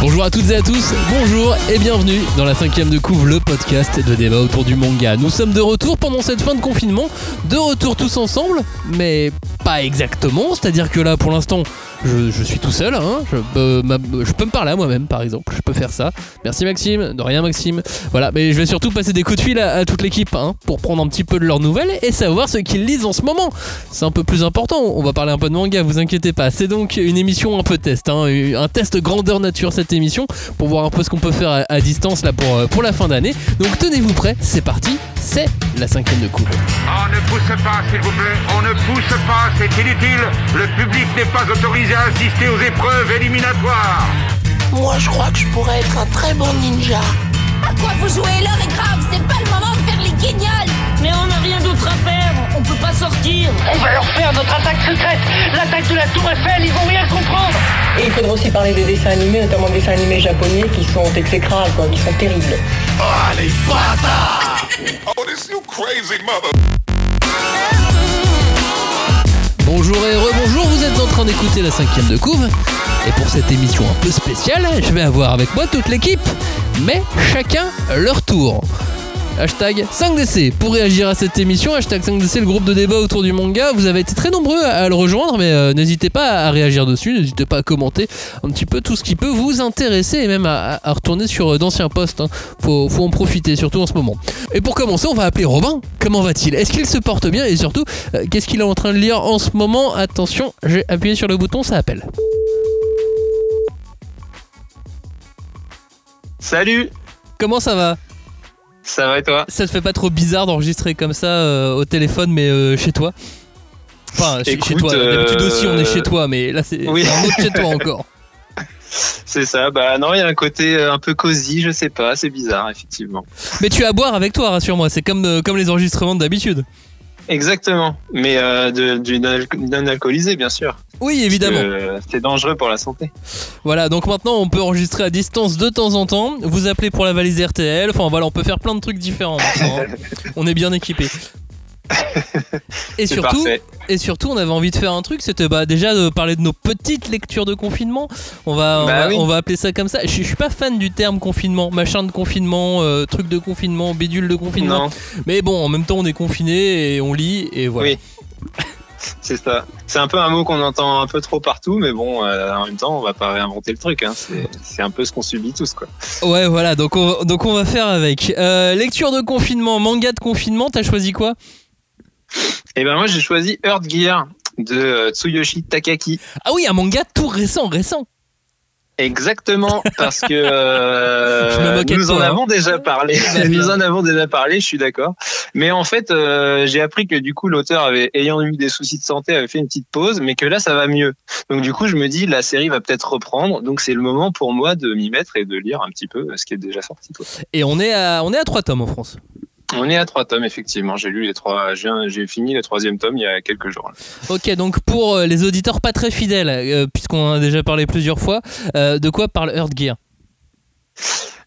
Bonjour à toutes et à tous, bonjour et bienvenue dans la cinquième de couvre, le podcast de débat autour du manga. Nous sommes de retour pendant cette fin de confinement, de retour tous ensemble, mais pas exactement, c'est-à-dire que là pour l'instant je, suis tout seul, hein. je, peux me parler à moi-même par exemple, je peux faire ça. Merci Maxime, de rien Maxime. Voilà, mais je vais surtout passer des coups de fil à, à toute l'équipe hein, pour prendre un petit peu de leurs nouvelles et savoir ce qu'ils lisent en ce moment. C'est un peu plus important, on va parler un peu de manga, vous inquiétez pas. C'est donc une émission un peu test, hein, un test grandeur nature cette émission pour voir un peu ce qu'on peut faire à, à distance là pour, euh, pour la fin d'année. Donc tenez-vous prêts, c'est parti, c'est la cinquième de couple. On ne pousse pas, s'il vous plaît. On ne pousse pas, c'est inutile. Le public n'est pas autorisé à assister aux épreuves éliminatoires. Moi, je crois que je pourrais être un très bon ninja. À quoi vous jouez? L'heure est grave, c'est pas le moment de faire les guignols Mais on n'a rien d'autre à faire, on peut pas sortir. On va leur faire notre attaque secrète, l'attaque de la Tour Eiffel, ils vont rien comprendre. Et il faudra aussi parler des dessins animés, notamment des dessins animés japonais qui sont exécrables, quoi, qui sont terribles. Oh, this you crazy mother. Bonjour et rebonjour, vous êtes en train d'écouter la cinquième de couve. Et pour cette émission un peu spéciale, je vais avoir avec moi toute l'équipe, mais chacun leur tour. Hashtag 5DC pour réagir à cette émission. Hashtag 5DC, le groupe de débat autour du manga. Vous avez été très nombreux à le rejoindre, mais euh, n'hésitez pas à réagir dessus. N'hésitez pas à commenter un petit peu tout ce qui peut vous intéresser et même à, retourner sur euh, d'anciens posts. hein. Faut, faut en profiter, surtout en ce moment. Et pour commencer, on va appeler Robin. Comment va-t-il? Est-ce qu'il se porte bien? Et surtout, euh, qu'est-ce qu'il est en train de lire en ce moment? Attention, j'ai appuyé sur le bouton, ça appelle. Salut Comment ça va? Ça va et toi Ça te fait pas trop bizarre d'enregistrer comme ça euh, au téléphone, mais euh, chez toi Enfin, chez, toi. D'habitude euh, aussi, on est chez toi, mais là, c'est oui. un autre chez toi encore. C'est ça, bah non, il y a un côté euh, un peu cosy, je sais pas, c'est bizarre, effectivement. Mais tu as à boire avec toi, rassure-moi. C'est comme, euh, comme les enregistrements d'habitude. Exactement, mais euh, du non alcoolisé, bien sûr. Oui, évidemment. Euh, c'est dangereux pour la santé. Voilà, donc maintenant, on peut enregistrer à distance de temps en temps. Vous appelez pour la valise RTL. Enfin, voilà, on peut faire plein de trucs différents maintenant. hein. on est bien équipé. Et surtout, parfait. et surtout, on avait envie de faire un truc, c'était bah, déjà de parler de nos petites lectures de confinement. On va, on, Bah va, oui. on va appeler ça comme ça. Je, je suis pas fan du terme confinement, machin de confinement, euh, truc de confinement, bidule de confinement. Non, Mais bon, en même temps, on est confiné et on lit et voilà. Oui. c'est ça. C'est un peu un mot qu'on entend un peu trop partout, mais bon, euh, en même temps, on va pas réinventer le truc. Hein. C'est c'est un peu ce qu'on subit tous, quoi. Ouais, voilà. Donc on, donc on va faire avec Euh, lecture de confinement, manga de confinement. T'as choisi quoi? Et ben moi, j'ai choisi Earth Gear de euh, Tsuyoshi Takaki. Ah oui, un manga tout récent, récent. Exactement, parce que euh, nous en hein. avons déjà parlé. Bah, nous en avons déjà parlé, je suis d'accord. Mais en fait, euh, j'ai appris que du coup, l'auteur avait, ayant eu des soucis de santé, avait fait une petite pause, mais que là, ça va mieux. Donc du coup, je me dis, la série va peut-être reprendre. Donc c'est le moment pour moi de m'y mettre et de lire un petit peu ce qui est déjà sorti. Quoi. Et on est à, on est à trois tomes en France. On est à trois tomes, effectivement. J'ai lu les trois, j'ai fini le troisième tome il y a quelques jours. Ok, donc pour euh, les auditeurs pas très fidèles, euh, puisqu'on en a déjà parlé plusieurs fois, euh, de quoi parle Earth Gear?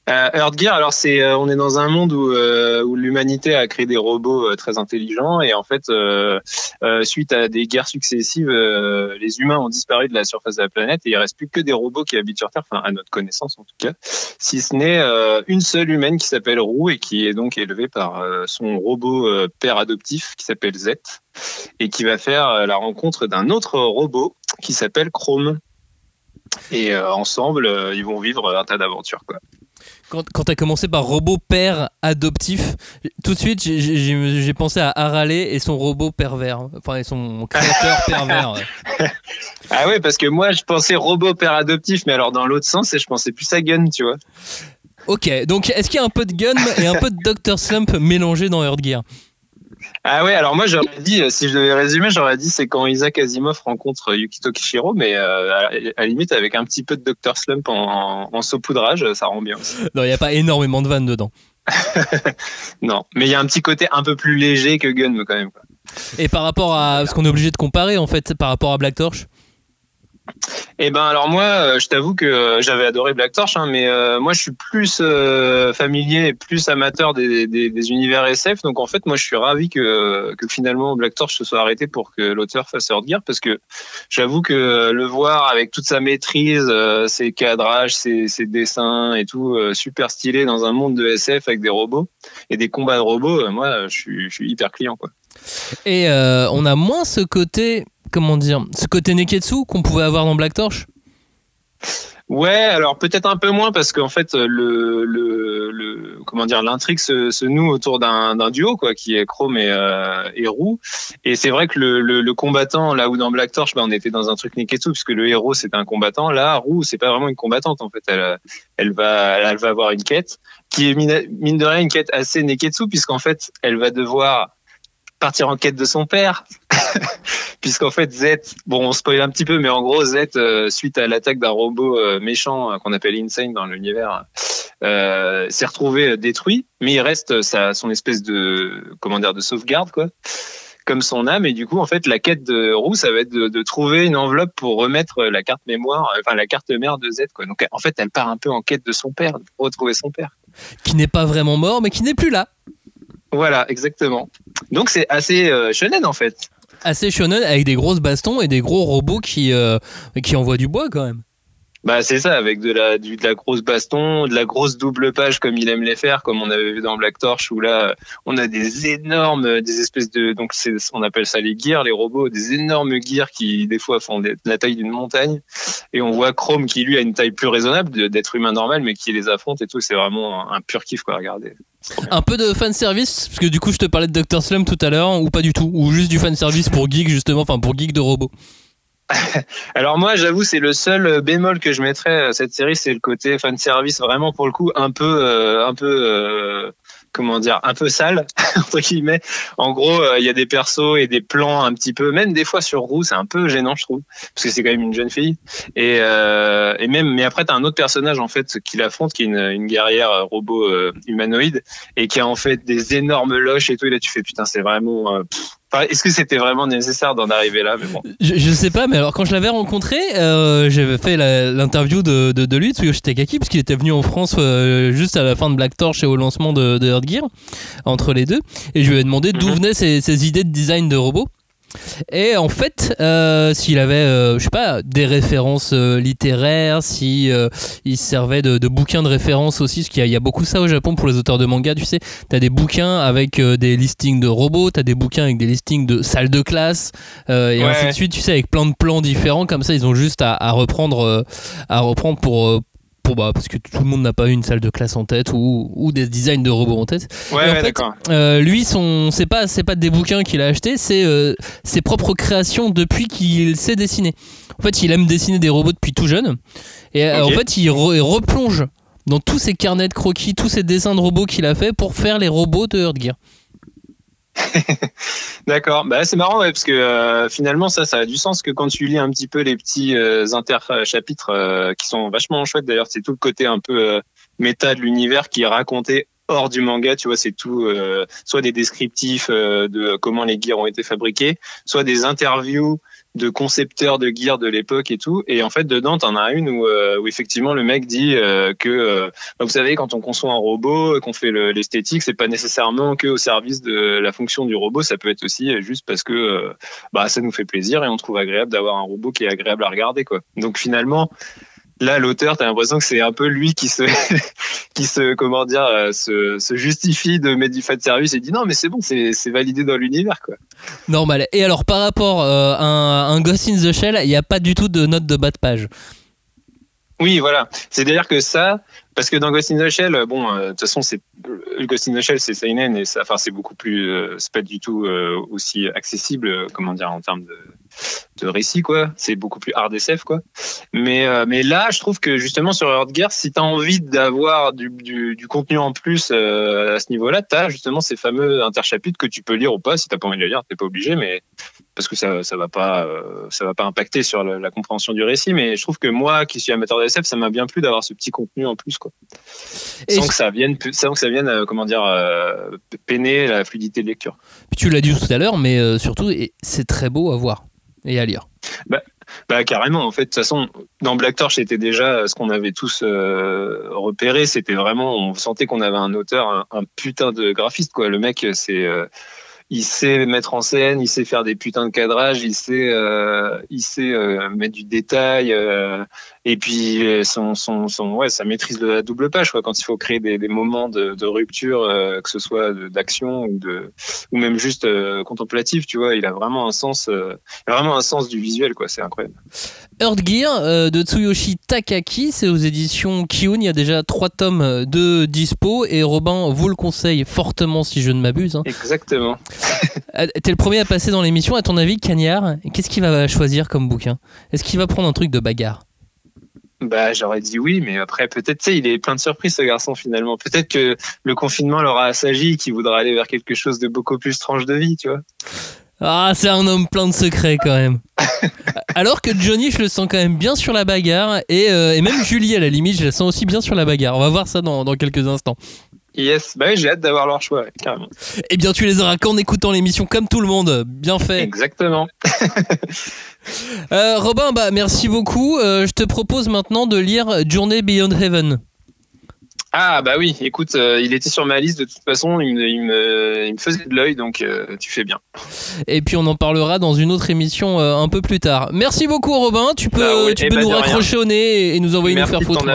Euh, Earth Gear, alors c'est, euh, on est dans un monde où, euh, où l'humanité a créé des robots euh, très intelligents et en fait, euh, euh, suite à des guerres successives, les humains ont disparu de la surface de la planète et il reste plus que des robots qui habitent sur Terre, enfin à notre connaissance en tout cas, si ce n'est une seule humaine qui s'appelle Roux et qui est donc élevée par son robot père adoptif qui s'appelle Z et qui va faire la rencontre d'un autre robot qui s'appelle Chrome. Et ensemble, ils vont vivre un tas d'aventures quoi. Quand, quand t'as commencé par robot père adoptif, tout de suite j'ai- pensé à Harale et son robot pervers, enfin et son créateur pervers. ouais. Ah ouais, parce que moi, je pensais robot père adoptif, mais alors dans l'autre sens, et je pensais plus à Gun, tu vois. Ok, donc est-ce qu'il y a un peu de Gun et un peu de Dr Slump mélangé dans Earth Gear? Ah ouais, alors moi, j'aurais dit, euh, si je devais résumer, j'aurais dit c'est quand Isaac Asimov rencontre Yukito Kishiro, mais euh, à, à la limite, avec un petit peu de Dr. Slump en, en saupoudrage, ça rend bien aussi. Non, il n'y a pas énormément de vannes dedans. Non, mais il y a un petit côté un peu plus léger que Gun, quand même. quoi. Et par rapport à. Parce qu'on est obligé de comparer en fait par rapport à Black Torch? Eh ben alors moi, euh, je t'avoue que euh, j'avais adoré Black Torch, hein, mais euh, moi je suis plus familier et plus amateur des, univers SF. Donc en fait, moi je suis ravi que, finalement Black Torch se soit arrêté pour que l'auteur fasse Gear, parce que j'avoue que le voir avec toute sa maîtrise, ses cadrages, ses, dessins et tout, super stylé dans un monde de SF avec des robots et des combats de robots, moi je suis hyper client quoi. Et euh, on a moins ce côté, comment dire, ce côté Neketsu qu'on pouvait avoir dans Black Torch? Ouais, alors peut-être un peu moins parce qu'en fait le, le, le comment dire l'intrigue se, noue autour d'un duo quoi qui est Chrome et, euh, et Roux et c'est vrai que le, le, combattant là où dans Black Torch bah, on était dans un truc Neketsu parce que le héros c'est un combattant. Là Roux c'est pas vraiment une combattante en fait. Elle elle va elle va avoir une quête qui est mine de rien une quête assez Neketsu puisqu'en fait elle va devoir partir en quête de son père puisqu'en fait Z, bon on spoil un petit peu, mais en gros Z, euh, suite à l'attaque d'un robot euh, méchant euh, qu'on appelle Insane dans l'univers, s'est retrouvé détruit, mais il reste sa, son espèce de comment dire de sauvegarde quoi, comme son âme, et du coup en fait la quête de Roux ça va être de, de trouver une enveloppe pour remettre la carte mémoire, enfin la carte mère de Z quoi. Donc en fait elle part un peu en quête de son père, pour retrouver son père. Qui n'est pas vraiment mort, mais qui n'est plus là. Voilà, exactement. Donc c'est assez euh, shonen en fait. Assez shonen avec des grosses bastons et des gros robots qui, euh, qui envoient du bois quand même. Bah c'est ça, avec de la du, de la grosse baston, de la grosse double page comme il aime les faire, comme on avait vu dans Black Torch où là on a des énormes, des espèces de donc on appelle ça les gears, les robots, des énormes gears qui des fois font des- la taille d'une montagne, et on voit Chrome qui lui a une taille plus raisonnable d'être humain normal, mais qui les affronte et tout, c'est vraiment un, un pur kiff quoi, regardez. Un peu de fanservice, parce que du coup je te parlais de Dr. Slum tout à l'heure, ou pas du tout, ou juste du fanservice pour geek justement, enfin pour geek de robots. Alors moi, j'avoue, c'est le seul euh, bémol que je mettrais à cette série, c'est le côté fan service, vraiment pour le coup un peu, euh, un peu, euh, comment dire, un peu sale entre guillemets. En gros, euh, il y a des persos et des plans un petit peu, même des fois sur Roux, c'est un peu gênant, je trouve, parce que c'est quand même une jeune fille. Et, euh, et même, mais après, t'as un autre personnage en fait qui l'affronte, qui est une, une guerrière euh, robot euh, humanoïde et qui a en fait des énormes loches et tout. Et là, tu fais putain, c'est vraiment. pff. Enfin, Est-ce que c'était vraiment nécessaire d'en arriver là Mais bon. Je, je sais pas, mais alors quand je l'avais rencontré, euh, j'avais fait l'interview de, de, de lui, Tsuyoshi Takaki, parce qu'il était venu en France euh, juste à la fin de Black Torch et au lancement de, de Earth Gear, entre les deux, et je lui ai demandé d'où Mhm. venaient ses, ses idées de design de robots. Et en fait, euh, s'il avait, euh, je sais pas, des références euh, littéraires, si il se servait de, de bouquins de référence aussi, parce qu'il y, a- il y a beaucoup ça au Japon pour les auteurs de manga, tu sais, t'as des bouquins avec des listings de robots, t'as des bouquins avec des listings de salles de classe, et Ouais. ainsi de suite, tu sais, avec plein de plans différents, comme ça, ils ont juste à, à reprendre, à reprendre pour, pour bah, parce que tout le monde n'a pas une salle de classe en tête ou, ou des designs de robots en tête. Ouais, en fait, d'accord. Euh, lui, son, c'est pas, c'est pas des bouquins qu'il a achetés, c'est euh, ses propres créations depuis qu'il sait dessiner. En fait, il aime dessiner des robots depuis tout jeune, et euh, en fait, il, re- il replonge dans tous ses carnets de croquis, tous ses dessins de robots qu'il a fait pour faire les robots de Earth Gear. D'accord. Bah, c'est marrant, ouais, parce que euh, finalement, ça, ça a du sens que quand tu lis un petit peu les petits euh, interchapitres euh, qui sont vachement chouettes. D'ailleurs, c'est tout le côté un peu euh, méta de l'univers qui est raconté hors du manga. Tu vois, c'est tout, euh, soit des descriptifs euh, de comment les gears ont été fabriqués, soit des interviews de concepteurs de gears de l'époque et tout. Et en fait, dedans, t'en as une où, euh, où effectivement le mec dit euh, que, euh, bah, vous savez, quand on conçoit un robot, euh, qu'on fait le- l'esthétique, c'est pas nécessairement que au service de la fonction du robot. Ça peut être aussi euh, juste parce que euh, bah ça nous fait plaisir et on trouve agréable d'avoir un robot qui est agréable à regarder, quoi. Donc finalement. Là, l'auteur, t'as l'impression que c'est un peu lui qui se, qui se, comment dire, euh, se, justifie de mettre du fan service et dit non, mais c'est bon, c'est, c'est validé dans l'univers, quoi. Normal. Et alors, par rapport euh, à un, un Ghost in the Shell, il n'y a pas du tout de note de bas de page. Oui, voilà. C'est-à-dire que ça, parce que dans Ghost in the Shell, bon, euh, de toute façon, c'est Ghost in the Shell, c'est seinen et ça, enfin, c'est beaucoup plus, euh, c'est pas du tout euh, aussi accessible, euh, comment dire, en termes de, de récit, quoi. C'est beaucoup plus hard SF, quoi. Mais, euh, mais là, je trouve que justement sur Earth Gear, si t'as envie d'avoir du, du, du contenu en plus à ce niveau-là, t'as justement ces fameux interchapitres que tu peux lire ou pas. Si t'as pas envie de les lire, t'es pas obligé, mais parce que ça, ça va pas, euh, ça va pas impacter sur la, la compréhension du récit. Mais je trouve que moi, qui suis amateur de SF, ça m'a bien plu d'avoir ce petit contenu en plus, quoi. Et Sans que ça vienne, sans que ça vienne, euh, comment dire, euh, peiner la fluidité de lecture. Puis tu l'as dit tout à l'heure, mais surtout, c'est très beau à voir et à lire. Bah carrément. En fait, de toute façon, dans Black Torch, c'était déjà ce qu'on avait tous repéré. C'était vraiment, on sentait qu'on avait un auteur, un, un, putain de graphiste quoi. Le mec, c'est il sait mettre en scène, il sait faire des putains de cadrages, il sait, euh, il sait euh, mettre du détail, euh, et puis son, son, son, ouais, sa maîtrise de la double page, quoi, quand il faut créer des, des moments de, de rupture, que ce soit d'action ou de, ou même juste contemplatif, tu vois, il a vraiment un sens, il a vraiment un sens du visuel, quoi, c'est incroyable. Earth Gear de Tsuyoshi Takaki, c'est aux éditions Kiun. Il y a déjà trois tomes de dispo et Robin vous le conseille fortement si je ne m'abuse. Hein. Exactement. T'es le premier à passer dans l'émission. À ton avis, Cagnard, qu'est-ce qu'il va choisir comme bouquin? Est-ce qu'il va prendre un truc de bagarre? Bah, j'aurais dit oui, mais après, peut-être, tu sais, il est plein de surprises, ce garçon, finalement. Peut-être que le confinement l'aura assagi, qu'il voudra aller vers quelque chose de beaucoup plus tranche de vie, tu vois. Ah, c'est un homme plein de secrets quand même. Alors que Johnny, je le sens quand même bien sur la bagarre. Et, euh, et, même Julie, à la limite, je la sens aussi bien sur la bagarre. On va voir ça dans, dans quelques instants. Yes, bah oui, j'ai hâte d'avoir leur choix, carrément. Eh bien, tu les auras qu'en écoutant l'émission comme tout le monde. Bien fait. Exactement. euh, Robin, bah merci beaucoup. Euh, je te propose maintenant de lire Journey Beyond Heaven. Ah bah oui, écoute, euh, il était sur ma liste de toute façon, il me, il me, il me faisait de l'œil, donc euh, tu fais bien. Et puis on en parlera dans une autre émission euh, un peu plus tard. Merci beaucoup Robin, tu peux, bah oui, tu eh peux bah, nous raccrocher au nez et nous envoyer Merci nous faire foutre.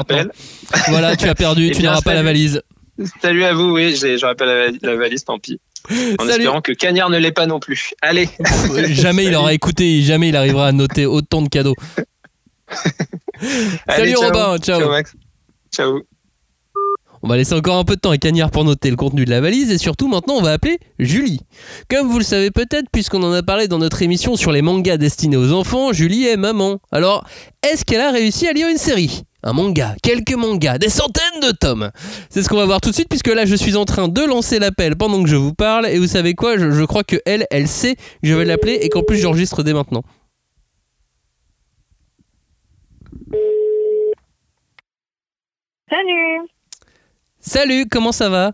Voilà, tu as perdu, Eh tu n'auras pas la valise. Salut à vous, oui, j'ai- je rappelle la, la valise, tant pis. En Salut. espérant que Cagnard ne l'est pas non plus. Allez. jamais il aura écouté, jamais il arrivera à noter autant de cadeaux. Allez, Salut ciao. Robin, ciao. Ciao Max. Ciao. On va laisser encore un peu de temps à Cagnard pour noter le contenu de la valise et surtout maintenant on va appeler Julie. Comme vous le savez peut-être puisqu'on en a parlé dans notre émission sur les mangas destinés aux enfants, Julie est maman. Alors, est-ce qu'elle a réussi à lire une série? Un manga, quelques mangas, des centaines de tomes. C'est ce qu'on va voir tout de suite puisque là je suis en train de lancer l'appel pendant que je vous parle et vous savez quoi, je, crois que elle, elle sait que je vais l'appeler et qu'en plus j'enregistre dès maintenant. Salut Salut, comment ça va?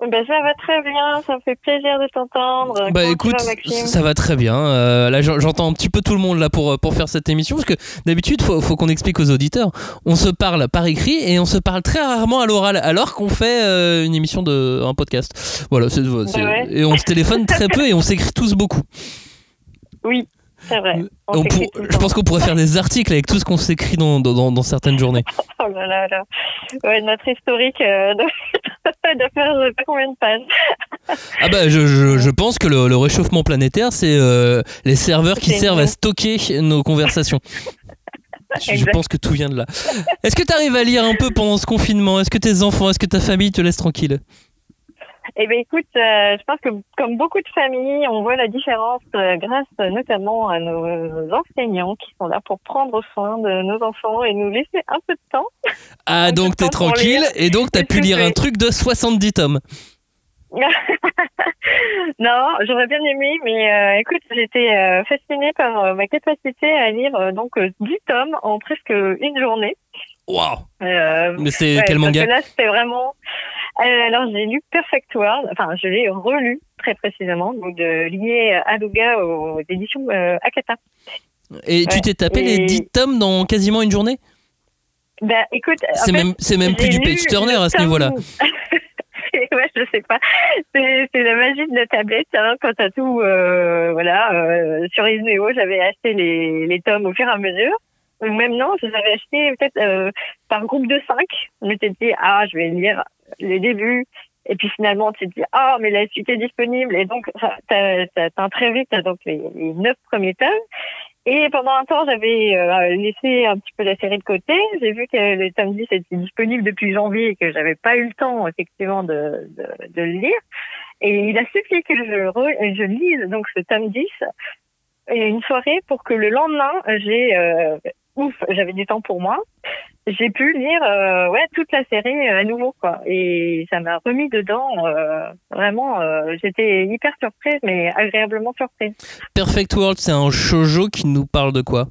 Ben, Ça va très bien, ça me fait plaisir de t'entendre. Bah Comment écoute, ça va très bien. Euh, là, j'en- j'entends un petit peu tout le monde là pour, pour faire cette émission parce que d'habitude, faut, faut qu'on explique aux auditeurs. On se parle par écrit et on se parle très rarement à l'oral, alors qu'on fait euh, une émission de un podcast. Voilà, c'est- c'est- ouais. et on se téléphone très peu et on s'écrit tous beaucoup. Oui, c'est vrai. On On pour- je pense qu'on pourrait faire des articles avec tout ce qu'on s'écrit dans, dans, dans- dans certaines journées. Oh là là là. Ouais, notre historique euh, de... de faire je sais pas combien de pages. Ah bah je, je, je pense que le, le réchauffement planétaire, c'est euh, les serveurs qui servent à stocker nos conversations. Je, pense que tout vient de là. Est-ce que tu arrives à lire un peu pendant ce confinement? Est-ce que tes enfants, est-ce que ta famille te laisse tranquille? Eh bien, écoute, euh, je pense que comme beaucoup de familles, on voit la différence euh, grâce euh, notamment à nos enseignants qui sont là pour prendre soin de nos enfants et nous laisser un peu de temps. Ah donc t'es tranquille et donc t'as pu lire un truc de 70 tomes. non, j'aurais bien aimé, mais euh, écoute, j'étais euh, fascinée par euh, ma capacité à lire euh, donc euh, 10 tomes en presque une journée. Waouh Mais c'est ouais, quel manga là, c'était vraiment. Euh, alors, j'ai lu Perfect World. Enfin, je l'ai relu très précisément, donc de lié Aluga aux éditions euh, Akata. Et tu t'es tapé les Et- 10 tomes dans quasiment une journée? Bah, écoute, C'est même, c'est même plus du page turner à ce niveau-là. ouais, je sais pas. C'est la magie de la tablette. Hein, quand t'as tout, euh, voilà, euh, sur Isneo, j'avais acheté les, les tomes au fur et à mesure. Même non, je les avais achetés peut-être euh, par groupe de cinq. Je m'étais dit, ah, je vais lire les débuts. Et puis finalement, tu te dis, ah, mais la suite est disponible. Et donc, t'as très vite donc les, neuf premiers tomes. Et pendant un temps, j'avais euh, laissé un petit peu la série de côté. J'ai vu que le tome 10 était disponible depuis janvier et que j'avais pas eu le temps, effectivement, de, de, de le lire. Et il a suffi que je, re- je lise donc ce tome 10 et une soirée pour que le lendemain, j'ai... euh, ouf, j'avais du temps pour moi. J'ai pu lire euh, ouais toute la série euh, à nouveau quoi et ça m'a remis dedans euh, vraiment euh, j'étais hyper surprise mais agréablement surprise. Perfect World, c'est un shoujo qui nous parle de quoi?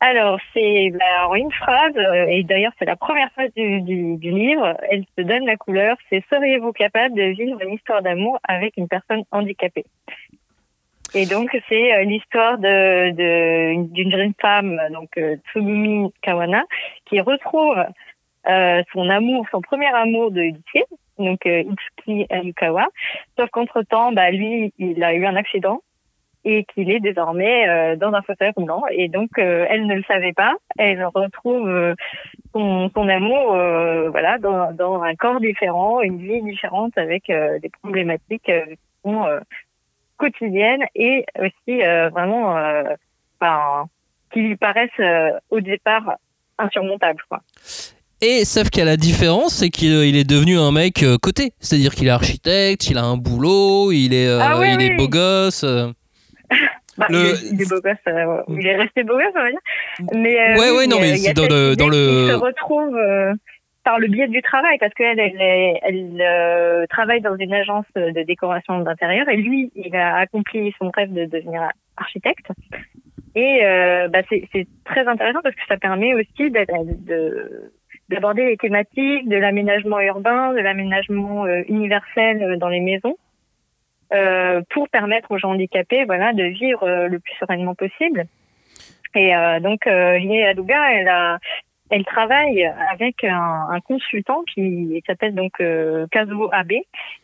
Alors, c'est bah, en une phrase, et d'ailleurs c'est la première phrase du, du, du livre, elle se donne la couleur, c'est « Seriez-vous capable de vivre une histoire d'amour avec une personne handicapée? Et donc c'est euh, l'histoire de de- d'une jeune femme, donc euh, Tsugumi Kawana, qui retrouve euh, son amour, son premier amour de lycée, donc euh, Itsuki Ayukawa. Sauf qu'entre temps, bah lui, il a eu un accident et qu'il est désormais euh, dans un fauteuil roulant. Et donc euh, elle ne le savait pas. Elle retrouve euh, son, son amour, euh, voilà, dans, dans un corps différent, une vie différente, avec des problématiques qui sont euh, quotidiennes et aussi euh, vraiment, euh, qui lui paraissent euh, au départ insurmontables. Quoi. Et sauf qu'à la différence, c'est qu'il il est devenu un mec euh, coté. C'est-à-dire qu'il est architecte, il a un boulot, il est, euh, Ah il est beau gosse. euh. Bah, Le- il, est, il est beau gosse, euh, il est resté beau gosse, on va dire. Mais, euh, Ouais, oui, ouais, non, il mais il y a c'est dans le- dans le- qu'il se retrouve euh, par le biais du travail, parce qu'elle, elle, elle euh, travaille dans une agence de décoration d'intérieur, et lui, il a accompli son rêve de devenir architecte. Et euh, bah, c'est très intéressant parce que ça permet aussi d'aborder les thématiques de l'aménagement urbain, de l'aménagement euh, universel euh, dans les maisons euh, pour permettre aux gens handicapés voilà de vivre le plus sereinement possible. Et euh, donc euh, Aduga, elle a elle travaille avec un, un consultant qui s'appelle donc euh, Kazuo Abe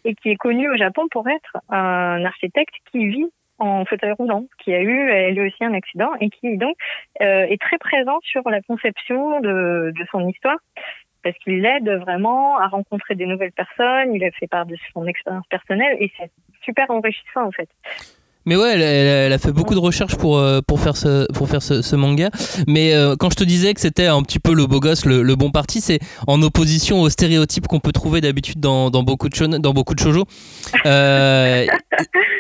et qui est connu au Japon pour être un architecte qui vit en fauteuil roulant, qui a eu elle aussi un accident et qui donc euh, est très présent sur la conception de, de son histoire parce qu'il l'aide vraiment à rencontrer des nouvelles personnes, il a fait part de son expérience personnelle et c'est super enrichissant en fait. Mais ouais, elle, a fait beaucoup de recherches pour, euh, pour faire, ce, pour faire ce, manga. Mais euh, quand je te disais que c'était un petit peu le beau gosse, le, bon parti, c'est en opposition aux stéréotypes qu'on peut trouver d'habitude dans, dans, beaucoup de shonen- dans beaucoup de shoujo. Euh,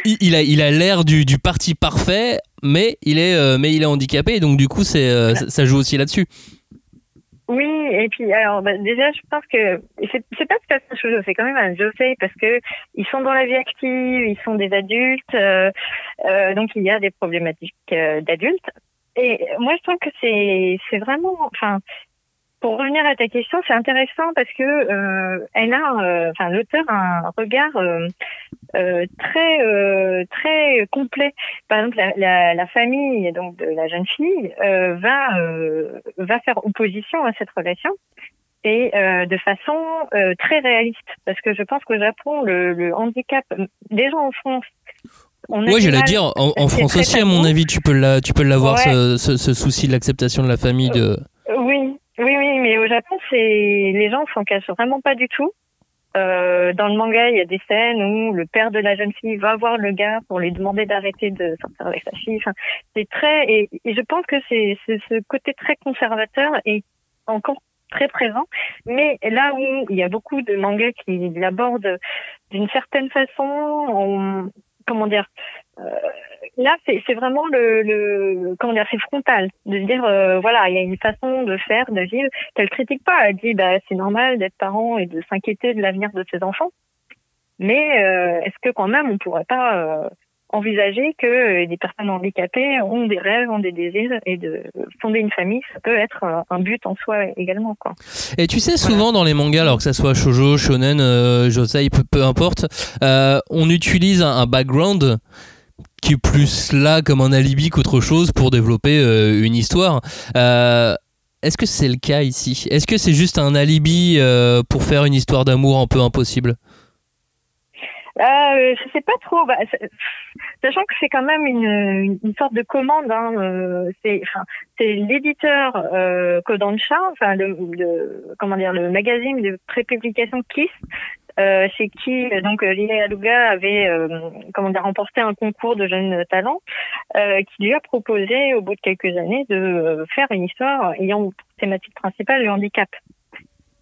il, il a il a l'air du, du parti parfait, mais il est, mais il est handicapé. Donc du coup, c'est, ça joue aussi là-dessus. Oui, et puis alors bah, déjà je pense que c'est c'est pas tout à fait un c'est quand même un josei parce que ils sont dans la vie active, ils sont des adultes, euh, euh, donc il y a des problématiques euh, d'adultes. Et moi je trouve que c'est c'est vraiment, enfin pour revenir à ta question, c'est intéressant parce que euh, elle a, euh, enfin l'auteur a un regard euh, euh, très euh, très complet. Par exemple, la, la, la famille donc de la jeune fille euh, va euh, va faire opposition à cette relation et euh, de façon euh, très réaliste parce que je pense qu'au Japon le, le handicap déjà en France du j'allais dire, en, en France aussi, à mon avis, tu peux la, tu peux l'avoir Ouais. ce, ce, ce souci de l'acceptation de la famille. De... Oui, oui, oui, mais au Japon, c'est les gens s'en cachent vraiment pas du tout. Euh, dans le manga, il y a des scènes où le père de la jeune fille va voir le gars pour lui demander d'arrêter de sortir avec sa fille. Enfin, c'est très et, je pense que c'est c'est ce côté très conservateur est encore très présent. Mais là où il y a beaucoup de mangas qui l'abordent d'une certaine façon, on- comment dire, euh, là c'est vraiment le, le comment dire, c'est frontal de se dire euh, voilà il y a une façon de faire, de vivre qu'elle critique pas. Elle dit bah c'est normal d'être parent et de s'inquiéter de l'avenir de ses enfants. Mais euh, est-ce que quand même on pourrait pas euh, envisager que des personnes handicapées ont des rêves, ont des désirs et de fonder une famille, ça peut être un but en soi également quoi. Et tu sais, souvent dans les mangas, alors que ça soit shoujo, shonen, euh, josei, peu, peu importe, euh, on utilise un, un background qui est plus là comme un alibi qu'autre chose pour développer euh, une histoire. Euh, Est-ce que c'est le cas ici? Est-ce que c'est juste un alibi euh, pour faire une histoire d'amour un peu impossible? Euh, je sais pas trop. Bah, sachant que c'est quand même une, une sorte de commande. Hein, euh, c'est, l'éditeur euh, Kodansha, enfin le, le, comment dire, le magazine de prépublication Kiss, euh, chez qui donc euh, Lia Aluga avait euh, comment dire remporté un concours de jeunes talents, euh, qui lui a proposé au bout de quelques années de faire une histoire ayant pour thématique principale le handicap.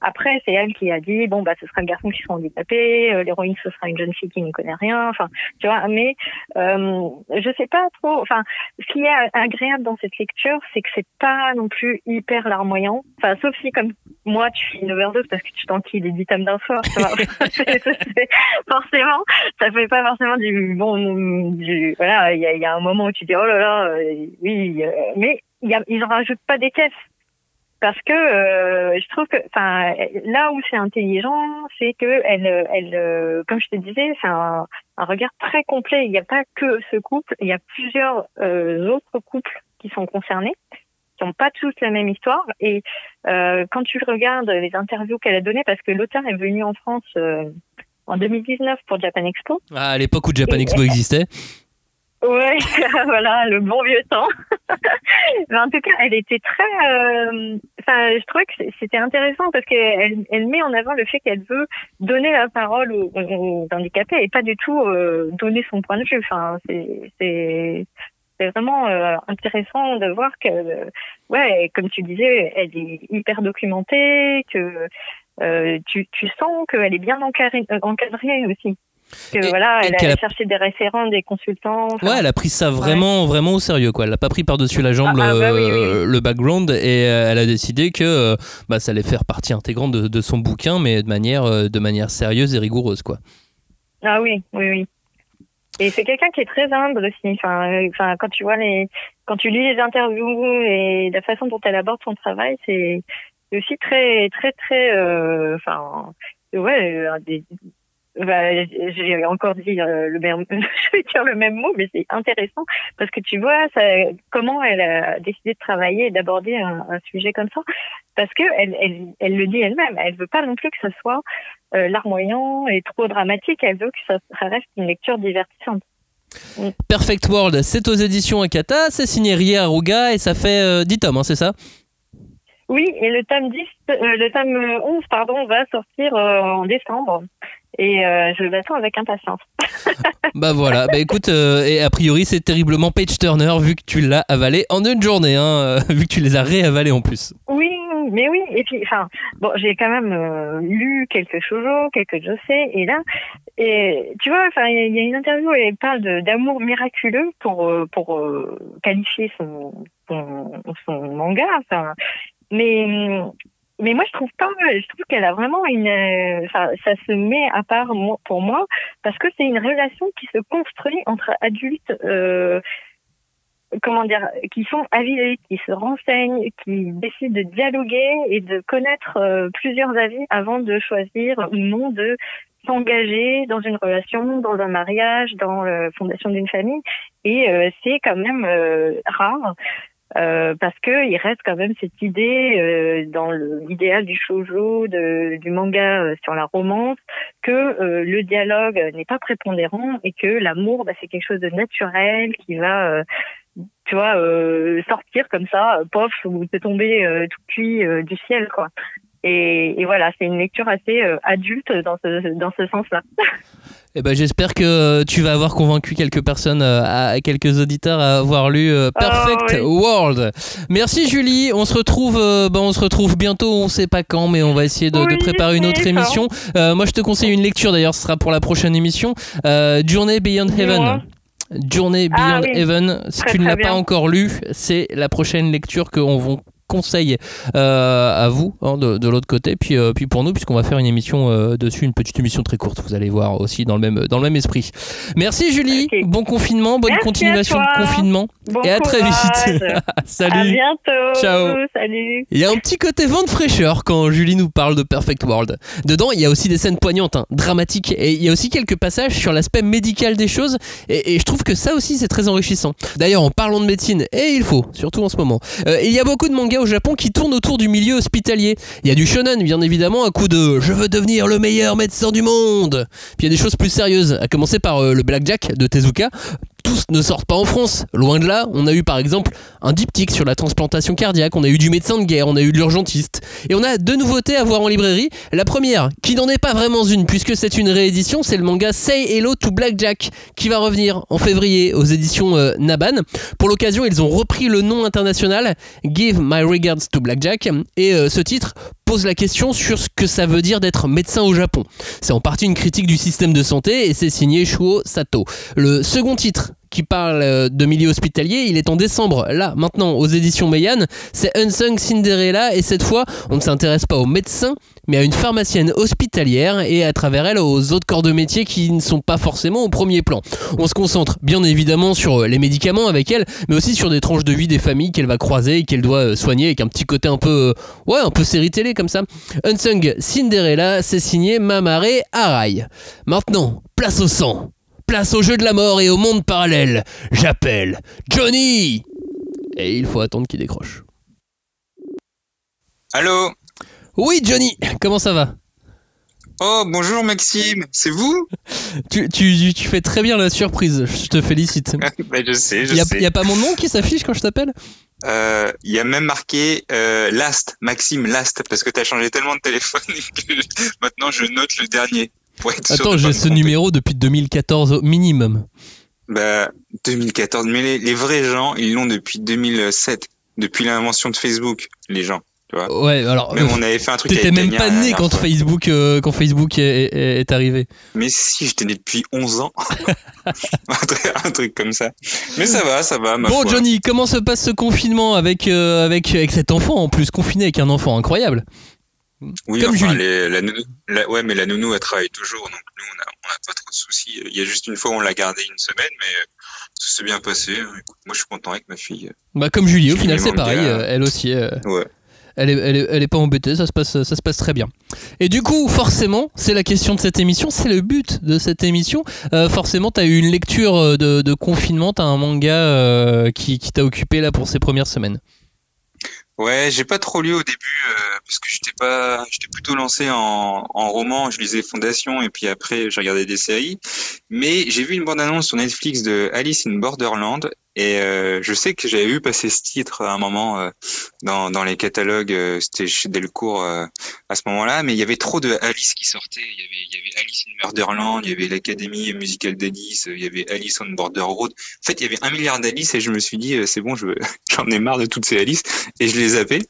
Après, c'est elle qui a dit bon bah ce sera le garçon qui sera handicapé, euh, l'héroïne ce sera une jeune fille qui ne connaît rien. Enfin, tu vois. Mais euh, je sais pas trop. Enfin, ce qui est agréable dans cette lecture, c'est que c'est pas non plus hyper larmoyant. Enfin, sauf si comme moi tu fais une overdose parce que tu t'enquilles les 10 tomes d'un soir. Tu vois. Forcément, ça fait pas forcément du bon. Du, voilà, il y a, y a un moment où tu dis oh là là, euh, oui, euh, mais il y a, ils en rajoutent pas des caisses parce que euh, je trouve que, enfin, là où c'est intelligent, c'est que elle, elle, euh, comme je te disais, c'est un, un regard très complet. Il n'y a pas que ce couple, il y a plusieurs euh, autres couples qui sont concernés, qui n'ont pas tous la même histoire. Et quand tu regardes les interviews qu'elle a données, parce que l'auteur est venu en France en 2019 pour Japan Expo. Ah, à l'époque où Japan Expo existait. Ouais, voilà, le bon vieux temps. Mais en tout cas, elle était très. euh, Enfin, je trouvais que c'était intéressant parce qu'elle elle met en avant le fait qu'elle veut donner la parole aux, aux handicapés et pas du tout euh, donner son point de vue. Enfin, c'est c'est vraiment euh, intéressant de voir que, ouais, comme tu disais, elle est hyper documentée, que euh, tu tu sens qu'elle est bien encadrée, euh, encadrée aussi. Que Et- voilà, et elle a cherché des référents, des consultants. enfin, Ouais, elle a pris ça vraiment, vraiment au sérieux, quoi. Elle l'a pas pris par-dessus la jambe Ah, ah, bah oui, le background et euh, elle a décidé que euh, bah, ça allait faire partie intégrante de, de son bouquin, mais de manière, euh, de manière sérieuse et rigoureuse, quoi. Ah oui, oui, oui. Et c'est quelqu'un qui est très humble aussi. Enfin, enfin, quand tu vois les, quand tu lis les interviews et la façon dont elle aborde son travail, c'est aussi très, très, très, euh, enfin, ouais, des- bah, j'ai encore dit euh, le même, je vais dire le même mot, mais c'est intéressant parce que tu vois ça, comment elle a décidé de travailler et d'aborder un, un sujet comme ça, parce que elle, elle, elle le dit elle-même, elle veut pas non plus que ça soit euh, larmoyant et trop dramatique, elle veut que ça, ça reste une lecture divertissante. Perfect World, c'est aux éditions Akata, c'est signé Ria Aruga et ça fait euh, 10 tomes, hein, c'est ça? Oui, et le tome 10, euh, le tome 11, pardon, va sortir euh, en décembre. Et euh, je l'attends avec impatience. Bah voilà, bah écoute, euh, et a priori c'est terriblement page turner vu que tu l'as avalé en une journée, hein, euh, vu que tu les as réavalés en plus. Oui, mais oui. Et puis, enfin, bon, j'ai quand même euh, lu quelques shoujo, quelques josei, et là, et tu vois, enfin, il y, a- il y a une interview où elle parle d'amour miraculeux pour euh, pour euh, qualifier son, son son manga. Enfin, mais mais moi je trouve pas, je trouve qu'elle a vraiment une, euh, enfin, ça se met à part pour moi parce que c'est une relation qui se construit entre adultes. Euh, comment dire, qui sont avisés, qui se renseignent, qui décident de dialoguer et de connaître euh, plusieurs avis avant de choisir ou non de s'engager dans une relation, dans un mariage, dans la fondation d'une famille. Et euh, c'est quand même euh, rare. Euh, parce que il reste quand même cette idée euh, dans l'idéal du shoujo, de, du manga euh, sur la romance, que euh, le dialogue n'est pas prépondérant et que l'amour, bah, c'est quelque chose de naturel qui va euh, tu vois, euh, sortir comme ça, pof, ou te tomber euh, tout cuit euh, du ciel, quoi. Et, et voilà, c'est une lecture assez adulte dans ce, dans ce sens-là. Et ben j'espère que tu vas avoir convaincu quelques personnes, euh, à, quelques auditeurs à avoir lu euh, Perfect Oh, oui. World. Merci Julie, on se retrouve, euh, ben, on se retrouve bientôt, on sait pas quand, mais on va essayer de, préparer une autre émission. Euh, moi je te conseille une lecture d'ailleurs, ce sera pour la prochaine émission. Euh, Journey Beyond Heaven. Beyond Ah oui. Heaven. Si Très, tu ne l'as pas encore lu, c'est la prochaine lecture qu'on vous conseille euh, à vous hein, de, de l'autre côté puis euh, puis pour nous puisqu'on va faire une émission euh, dessus une petite émission très courte vous allez voir aussi dans le même dans le même esprit merci Julie bon confinement bonne Merci continuation de confinement Bon et à très vite courage. À salut bientôt. Ciao. Salut. il y a un petit côté vent de fraîcheur quand Julie nous parle de Perfect World. Dedans, il y a aussi des scènes poignantes, hein, dramatiques, et il y a aussi quelques passages sur l'aspect médical des choses, et, et je trouve que ça aussi c'est très enrichissant. D'ailleurs, en parlant de médecine, et il faut, surtout en ce moment, il y a beaucoup de mangas au Japon qui tournent autour du milieu hospitalier. Il y a du shonen, bien évidemment, à coup de je veux devenir le meilleur médecin du monde. Puis il y a des choses plus sérieuses, à commencer par euh, le Blackjack de Tezuka. Tous ne sortent pas en France. Loin de là, on a eu par exemple un diptyque sur la transplantation cardiaque, on a eu du médecin de guerre, on a eu de l'urgentiste. Et on a deux nouveautés à voir en librairie. La première, qui n'en est pas vraiment une puisque c'est une réédition, c'est le manga Say Hello to Blackjack qui va revenir en février aux éditions euh, Naban. Pour l'occasion, ils ont repris le nom international Give My Regards to Blackjack et euh, ce titre pose la question sur ce que ça veut dire d'être médecin au Japon. C'est en partie une critique du système de santé et c'est signé Shuo Sato. Le second titre qui parle euh, de milieu hospitalier, il est en décembre. Là, maintenant, aux éditions Meian, c'est Unsung Cinderella et cette fois, on ne s'intéresse pas aux médecins, mais à une pharmacienne hospitalière et à travers elle aux autres corps de métier qui ne sont pas forcément au premier plan. On se concentre bien évidemment sur euh, les médicaments avec elle, mais aussi sur des tranches de vie des familles qu'elle va croiser et qu'elle doit euh, soigner avec un petit côté un peu, ouais, un peu série télé comme ça. Unsung Cinderella, c'est signé Mamare Arai. Maintenant, place au sang, place au jeu de la mort et au monde parallèle. J'appelle Johnny Et il faut attendre qu'il décroche. Allô Oui, Johnny, comment ça va? Oh, bonjour Maxime, c'est vous? Tu, tu, tu fais très bien la surprise, je te félicite. bah, Je sais, je sais. n'y a, pas mon nom qui s'affiche quand je t'appelle? Euh, Il y a même marqué euh, Last, Maxime Last, parce que t'as changé tellement de téléphone que maintenant je note le dernier. Pour être sûr Attends, j'ai ce numéro depuis 2014 au minimum. Bah, 2014, mais les, les vrais gens, ils l'ont depuis 2007, depuis l'invention de Facebook, les gens, tu vois. Ouais, alors. Même euh, on avait fait un truc T'étais même pas né dernière quand fois. Facebook, euh, quand Facebook est, est- est arrivé. Mais si, j'étais né depuis 11 ans. un, truc, un truc comme ça. Mais ça va, ça va, ma Bon, foi. Johnny, comment se passe ce confinement avec, euh, avec, avec cet enfant en plus, confiné avec un enfant incroyable? Oui, Comme enfin, les- la nounou, la- ouais, mais la nounou, elle travaille toujours, donc nous, on a, on a pas trop de soucis. Il y a juste une fois, on l'a gardée une semaine, mais euh, ça s'est bien passé. Écoute, moi, je suis content avec ma fille. Bah, comme Julie, au final, c'est pareil. elle aussi. euh, Ouais. Elle est, elle, est, elle est pas embêtée, ça se, passe, ça se passe très bien. Et du coup, forcément, c'est la question de cette émission, c'est le but de cette émission. Euh, forcément, t'as eu une lecture de, de confinement, t'as un manga euh, qui, qui t'a occupé là pour ces premières semaines. Ouais, j'ai pas trop lu au début euh, parce que j'étais pas, j'étais plutôt lancé en, en roman. Je lisais Fondation et puis après j'ai regardé des séries. Mais j'ai vu une bande annonce sur Netflix de Alice in Borderland et euh, je sais que j'avais vu passer ce titre à un moment euh, dans dans les catalogues. euh, C'était chez Delcourt euh, à ce moment-là, mais il y avait trop de Alice qui sortaient. Il y avait il y avait Alice in Borderland, il y avait l'Académie musicale d'Alice, il y avait Alice on Border Road. En fait, il y avait un milliard d'Alice et je me suis dit euh, c'est bon, je j'en ai marre de toutes ces Alice et je les zappé.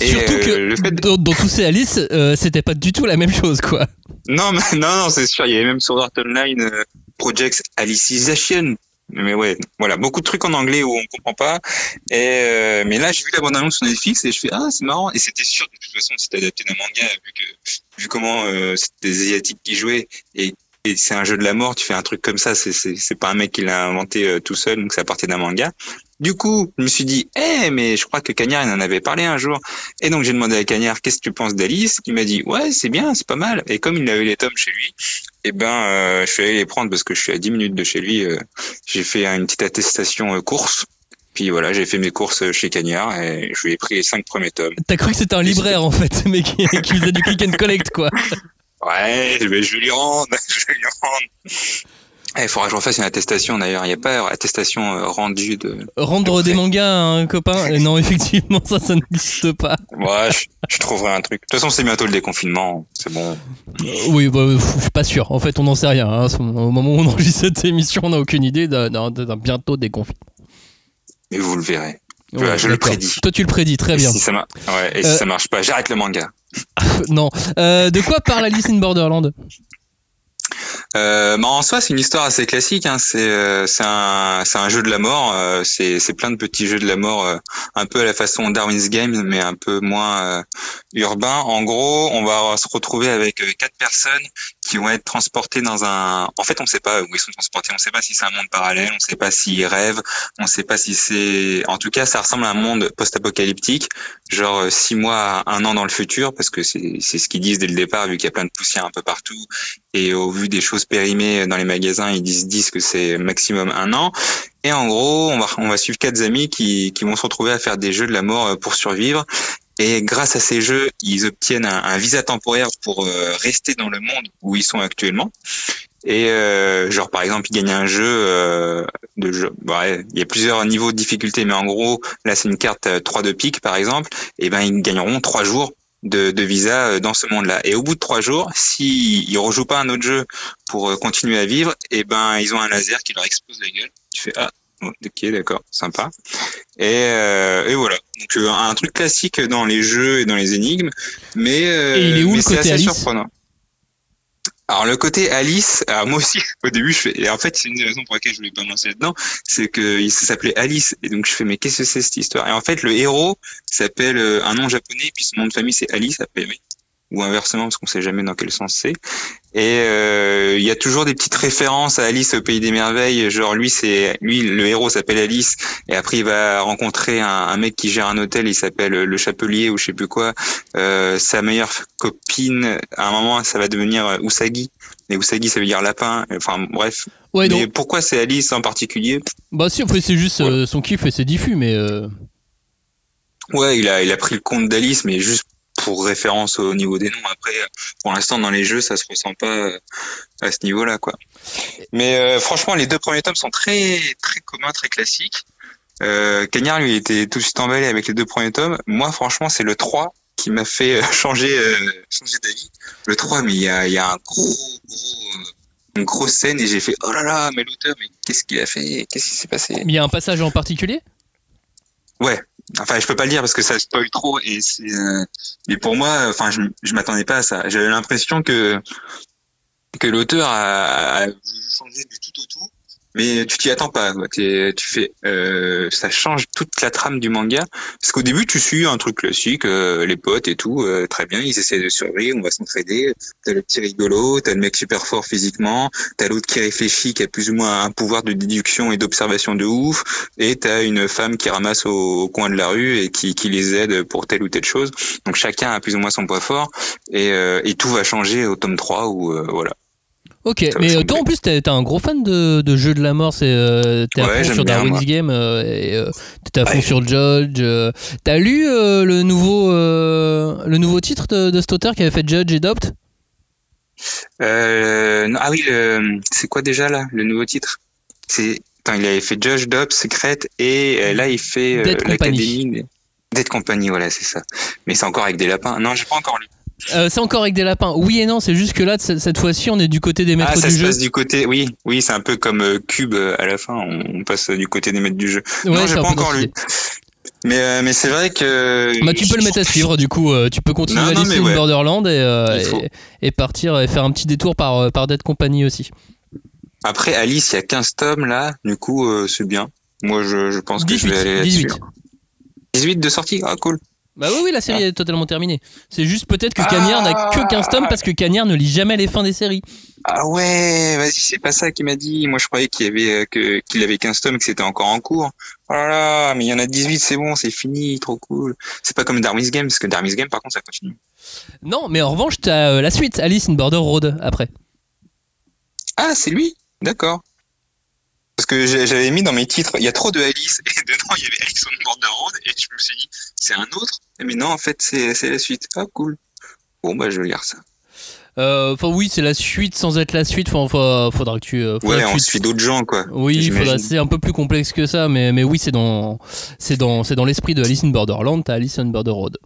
Et, Surtout euh, que le fait de- dans, dans tous ces Alice, euh, c'était pas du tout la même chose, quoi. non, mais, non, non, c'est sûr. Il y avait même sur Art Online euh, Projects Alicization. Mais ouais, voilà, beaucoup de trucs en anglais où on comprend pas. Et euh, mais là, j'ai vu la bande annonce sur Netflix et je fais ah c'est marrant. Et c'était sûr de toute façon c'était adapté d'un manga vu que vu comment euh, c'était des asiatiques qui jouaient et et c'est un jeu de la mort, tu fais un truc comme ça, c'est c'est pas un mec qui l'a inventé euh, tout seul, donc ça partait d'un manga. Du coup, je me suis dit, eh, mais je crois que Cagnard, il en avait parlé un jour. Et donc, j'ai demandé à Cagnard, qu'est-ce que tu penses d'Alice? Il m'a dit, ouais, c'est bien, c'est pas mal. Et comme il avait les tomes chez lui, eh ben, euh, je suis allé les prendre parce que je suis à 10 minutes de chez lui. euh, j'ai fait une petite attestation euh, course. Puis voilà, j'ai fait mes courses chez Cagnard et je lui ai pris les cinq premiers tomes. T'as cru que c'était un libraire en fait, mais qui, qui faisait du click and collect, quoi. Ouais, mais je vais lui rendre, je vais lui rendre. Eh, Il faudra que je refasse une attestation d'ailleurs. Il n'y a pas attestation euh, rendue de. Rendre des mangas à un copain euh, Non, effectivement, ça, ça n'existe pas. Ouais, je, je trouverai un truc. De toute façon, c'est bientôt le déconfinement. C'est bon. Euh, Oui, bah, je suis pas sûr. En fait, on n'en sait rien. hein. Au moment où on enregistre cette émission, on n'a aucune idée d'un bientôt déconfinement. Mais vous le verrez. Je- Ouais, je le prédis. Toi, tu le prédis, très Et bien. si ça, mar- ouais, et si ça marche pas, j'arrête le manga. non. Euh, de quoi parle Alice in Borderland? Euh, bah, en soi, c'est une histoire assez classique. Hein. C'est euh, c'est un jeu de la mort. euh, c'est plein de petits jeux de la mort, un peu à la façon Darwin's Game, mais un peu moins urbain. En gros, on va se retrouver avec quatre personnes qui vont être transportées dans un. En fait, on ne sait pas où ils sont transportés. On ne sait pas si c'est un monde parallèle. On ne sait pas s'ils rêvent. On ne sait pas si c'est. En tout cas, ça ressemble à un monde post-apocalyptique, genre euh, six mois, un an dans le futur, parce que c'est c'est ce qu'ils disent dès le départ, vu qu'il y a plein de poussière un peu partout et au vu des choses périmées dans les magasins, ils disent, disent que c'est maximum un an. Et en gros, on va, on va suivre quatre amis qui, qui vont se retrouver à faire des jeux de la mort euh, pour survivre. Et grâce à ces jeux, ils obtiennent un, visa temporaire pour euh, rester dans le monde où ils sont actuellement. Et euh, genre par exemple, ils gagnent un jeu euh, de jeu. Ouais, il y a plusieurs niveaux de difficulté, mais en gros, là c'est une carte euh, 3 de pique par exemple. Et ben ils gagneront trois jours de, visa euh, dans ce monde-là. Et au bout de trois jours, s'ils ne rejouent pas un autre jeu pour euh, continuer à vivre, et ben ils ont un laser qui leur explose la gueule. Tu fais ah ok d'accord sympa. Et, euh, et voilà. Donc euh, un truc classique dans les jeux et dans les énigmes, mais euh, Et il est où mais le c'est côté assez Alice surprenant. Alors le côté Alice, alors moi aussi au début je fais, et en fait c'est une des raisons pour laquelle je voulais pas me lancer là-dedans, c'est que il s'appelait Alice et donc je fais mais qu'est-ce que c'est cette histoire? Et en fait le héros s'appelle un nom japonais puis son nom de famille c'est Alice a priori ou inversement parce qu'on sait jamais dans quel sens c'est. Et euh, il y a toujours des petites références à Alice au pays des merveilles, genre lui c'est lui le héros s'appelle Alice et après il va rencontrer un, un mec qui gère un hôtel, il s'appelle le chapelier ou je sais plus quoi. Euh, sa meilleure copine, à un moment ça va devenir Usagi. Et Usagi ça veut dire lapin. Enfin bref. Ouais, mais donc- pourquoi c'est Alice en particulier? Bah si, en fait, c'est juste euh, son kiff et c'est diffus, mais euh, Ouais, il a, il a pris le compte d'Alice, mais juste pour référence au niveau des noms. Après, pour l'instant, dans les jeux, ça se ressent pas euh, à ce niveau-là, quoi. Mais euh, franchement, les deux premiers tomes sont très, très communs, très classiques. Euh, Cagnard, lui, était tout de suite emballé avec les deux premiers tomes. Moi, franchement, c'est le 3 qui m'a fait euh, changer, euh, changer d'avis. Le 3, mais il y a, il y a un gros, gros, une grosse scène et j'ai fait, oh là là, mais l'auteur, mais qu'est-ce qu'il a fait? Qu'est-ce qui s'est passé? il y a un passage en particulier? Ouais. Enfin, je peux pas le dire parce que ça spoil trop et c'est. euh, Mais pour moi, enfin, je, m'attendais pas à ça. J'avais l'impression que que l'auteur a, a changer du tout au tout, mais tu t'y attends pas. Tu fais, euh, ça change toute la trame du manga parce qu'au début, tu suis un truc classique, euh, les potes et tout, euh, très bien, ils essaient de survivre, on va s'entraider. T'as le petit rigolo, t'as le mec super fort physiquement, t'as l'autre qui réfléchit, qui a plus ou moins un pouvoir de déduction et d'observation de ouf, et t'as une femme qui ramasse au, au coin de la rue et qui, qui les aide pour telle ou telle chose. Donc chacun a plus ou moins son poids fort et, euh, et tout va changer au tome 3 où euh, voilà. Ok, Ça mais euh, toi en plus t'es un gros fan de, de jeux de la mort, c'est euh, t'es à Ouais, fond sur bien, Darwin's moi. Game euh, t'es à fond Ouais. sur Judge. euh. T'as lu le nouveau le nouveau titre de, de cet auteur qui avait fait Judge et Dopt? Non, ah oui, c'est quoi déjà là le nouveau titre? C'est il avait fait Judge Dobbs, Secret et là il fait Dead Company. l'Académie. Dead Company, voilà, c'est ça. Mais c'est encore avec des lapins. Non, j'ai pas encore lu. Euh, C'est encore avec des lapins. Oui et non, c'est juste que là cette fois-ci on est du côté des maîtres Ah, ça du se jeu. passe du côté. Oui, oui, c'est un peu comme euh, Cube euh, à la fin. On, on passe du côté des maîtres du jeu. Ouais, non, j'ai pas encore lu. Mais euh, mais c'est vrai que. Bah, tu peux le mettre à suivre du coup, euh, tu peux continuer Non, mais in ouais. Borderland et, euh, partir et faire un petit détour par, par Dead Company aussi. Après Alice, il y a 15 tomes là. Du coup, c'est bien. Moi, je, je pense que je 18, vais aller 18. là-dessus. 18 de sortie. Ah cool. Bah oui, oui, la série Ah. est totalement terminée. C'est juste peut-être que Cagnard n'a que 15 tomes parce que Cagnard ne lit jamais les fins des séries. Ah ouais, vas-y, c'est pas ça qu'il m'a dit. Moi, je croyais qu'il avait euh, que qu'il avait 15 tomes, que c'était encore en cours. Oh là là, mais il y en a 18, c'est bon, c'est fini, trop cool. C'est pas comme Darwin's Game, parce que Darwin's Game, par contre, ça continue. Non, mais en revanche, t'as euh, la suite, Alice in Border Road, après. Ah, c'est lui? D'accord. Parce que j'avais mis dans mes titres, il y a trop de Alice, et dedans, il y avait Alice on Border Road, et je me suis dit, c'est un autre? Mais non, en fait, c'est la suite. Ah, cool. Bon, bah, je vais lire ça. Euh, Enfin, oui, c'est la suite sans être la suite. Enfin, fa- faudra que tu. euh, faudra Ouais, que on tu- suit d'autres gens, quoi. Oui, c'est un peu plus complexe que ça, mais, mais oui, c'est dans, c'est dans, c'est dans l'esprit de Alice in Borderland, t'as Alice in Border Road.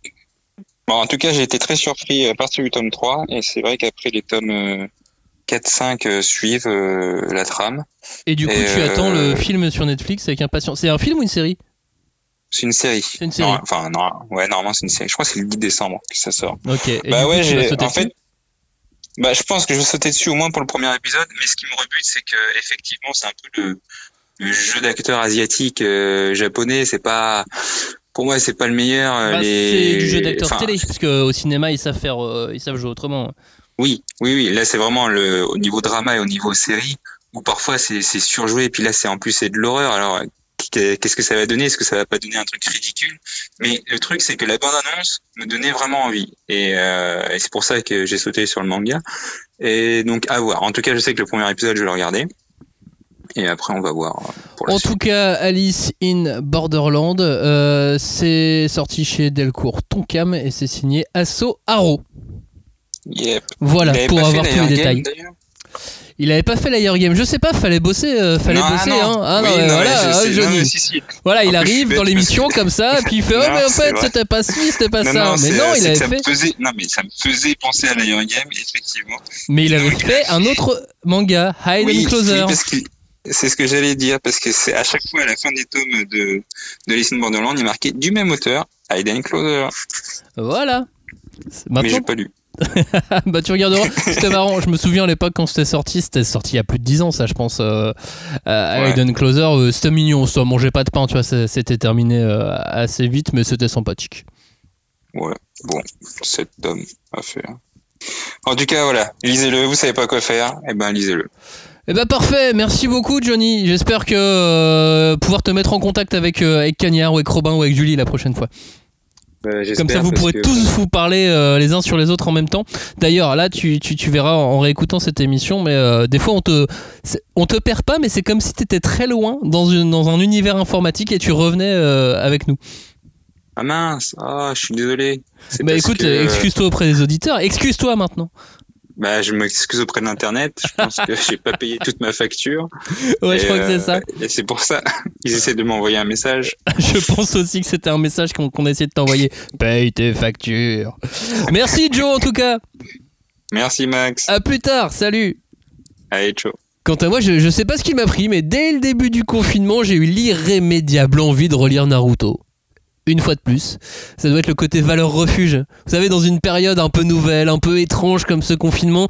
Bon, en tout cas, j'ai été très surpris à partir du tome 3, et c'est vrai qu'après les tomes euh, 4-5 euh, suivent euh, la trame. Et du coup, Et, tu euh, attends le film sur Netflix avec impatience. C'est un film ou une série? C'est une série. C'est une série. Non, enfin, non, ouais, normalement, c'est une série. Je crois que c'est le 10 décembre que ça sort. Ok. Et bah du coup, ouais, tu vas j'ai, sauter en dessus? fait, bah, je pense que je vais sauter dessus au moins pour le premier épisode, mais ce qui me rebute, c'est que, effectivement, c'est un peu le, le jeu d'acteur asiatique, euh, japonais, c'est pas, pour moi, c'est pas le meilleur. euh, Bah, les... C'est du jeu d'acteur enfin, télé, parce qu'au cinéma, ils savent faire, euh, ils savent jouer autrement. Oui, oui, oui. Là, c'est vraiment le, au niveau drama et au niveau série, où parfois c'est, c'est surjoué, et puis là, c'est en plus, c'est de l'horreur. Alors, qu'est-ce que ça va donner? Est-ce que ça va pas donner un truc ridicule? Mais le truc, c'est que la bande-annonce me donnait vraiment envie. Et, euh, et c'est pour ça que j'ai sauté sur le manga. Et donc, à voir. En tout cas, je sais que le premier épisode, je vais le regarder. Et après, on va voir euh, pour la En suite. tout cas, Alice in Borderland, euh, c'est sorti chez Delcourt Tonkam et c'est signé Asso Haro. Yep. Voilà, pour avoir tous les détails. Game, Il avait pas fait l'ailleurs game, je sais pas, fallait bosser, euh, fallait Non, ah bosser, non. hein. Ah Oui, non, voilà, je. Non, si, si. Voilà, il En arrive dans l'émission comme ça, puis il fait, oh, mais en fait, c'était pas ci, c'était pas ça. mais non, il avait ça me fait, faisait, non, mais ça me faisait penser à Layer Game, effectivement. mais il avait fait un autre manga, Hide Oui, and Closer. c'est ce que j'allais dire, parce que c'est à chaque fois à la fin des tomes de, de Alice in Borderland, il est marqué du même auteur, Hayden Closer. Voilà. Mais j'ai pas lu. bah tu regarderas, c'était marrant. Je me souviens à l'époque quand c'était sorti, c'était sorti il y a plus de 10 ans, ça je pense. Euh, euh, Ouais. Closer, euh, c'était mignon, ça mangeait pas de pain, tu vois, c'était terminé euh, assez vite, mais c'était sympathique. Ouais, bon, cet homme à faire. En tout cas, voilà, lisez-le, vous savez pas quoi faire, eh ben lisez-le. Eh bah parfait, merci beaucoup Johnny. J'espère que euh, pouvoir te mettre en contact avec, avec Cagnard ou avec Robin ou avec Julie la prochaine fois. J'espère Comme ça, vous pourrez que- tous vous parler euh, les uns sur les autres en même temps. D'ailleurs, là, tu, tu, tu verras en réécoutant cette émission, mais euh, des fois, on te, on te perd pas, mais c'est comme si tu étais très loin dans, une, dans un univers informatique et tu revenais euh, avec nous. Ah mince, ah, je suis désolé. Bah écoute, que, excuse-toi auprès des auditeurs, excuse-toi maintenant. Bah, je m'excuse auprès de l'internet. Je pense que j'ai pas payé toute ma facture. Ouais, Et, je crois que c'est euh, ça. Et c'est pour ça. Ils essaient de m'envoyer un message. Je pense aussi que c'était un message qu'on qu'on essayait de t'envoyer. Paye tes factures. Merci Joe en tout cas. Merci Max. À plus tard, salut. Allez, ciao. Quant à moi, je, je sais pas ce qui m'a pris, mais dès le début du confinement, j'ai eu l'irrémédiable envie de relire Naruto. Une fois de plus, ça doit être le côté valeur refuge. Vous savez, dans une période un peu nouvelle, un peu étrange comme ce confinement,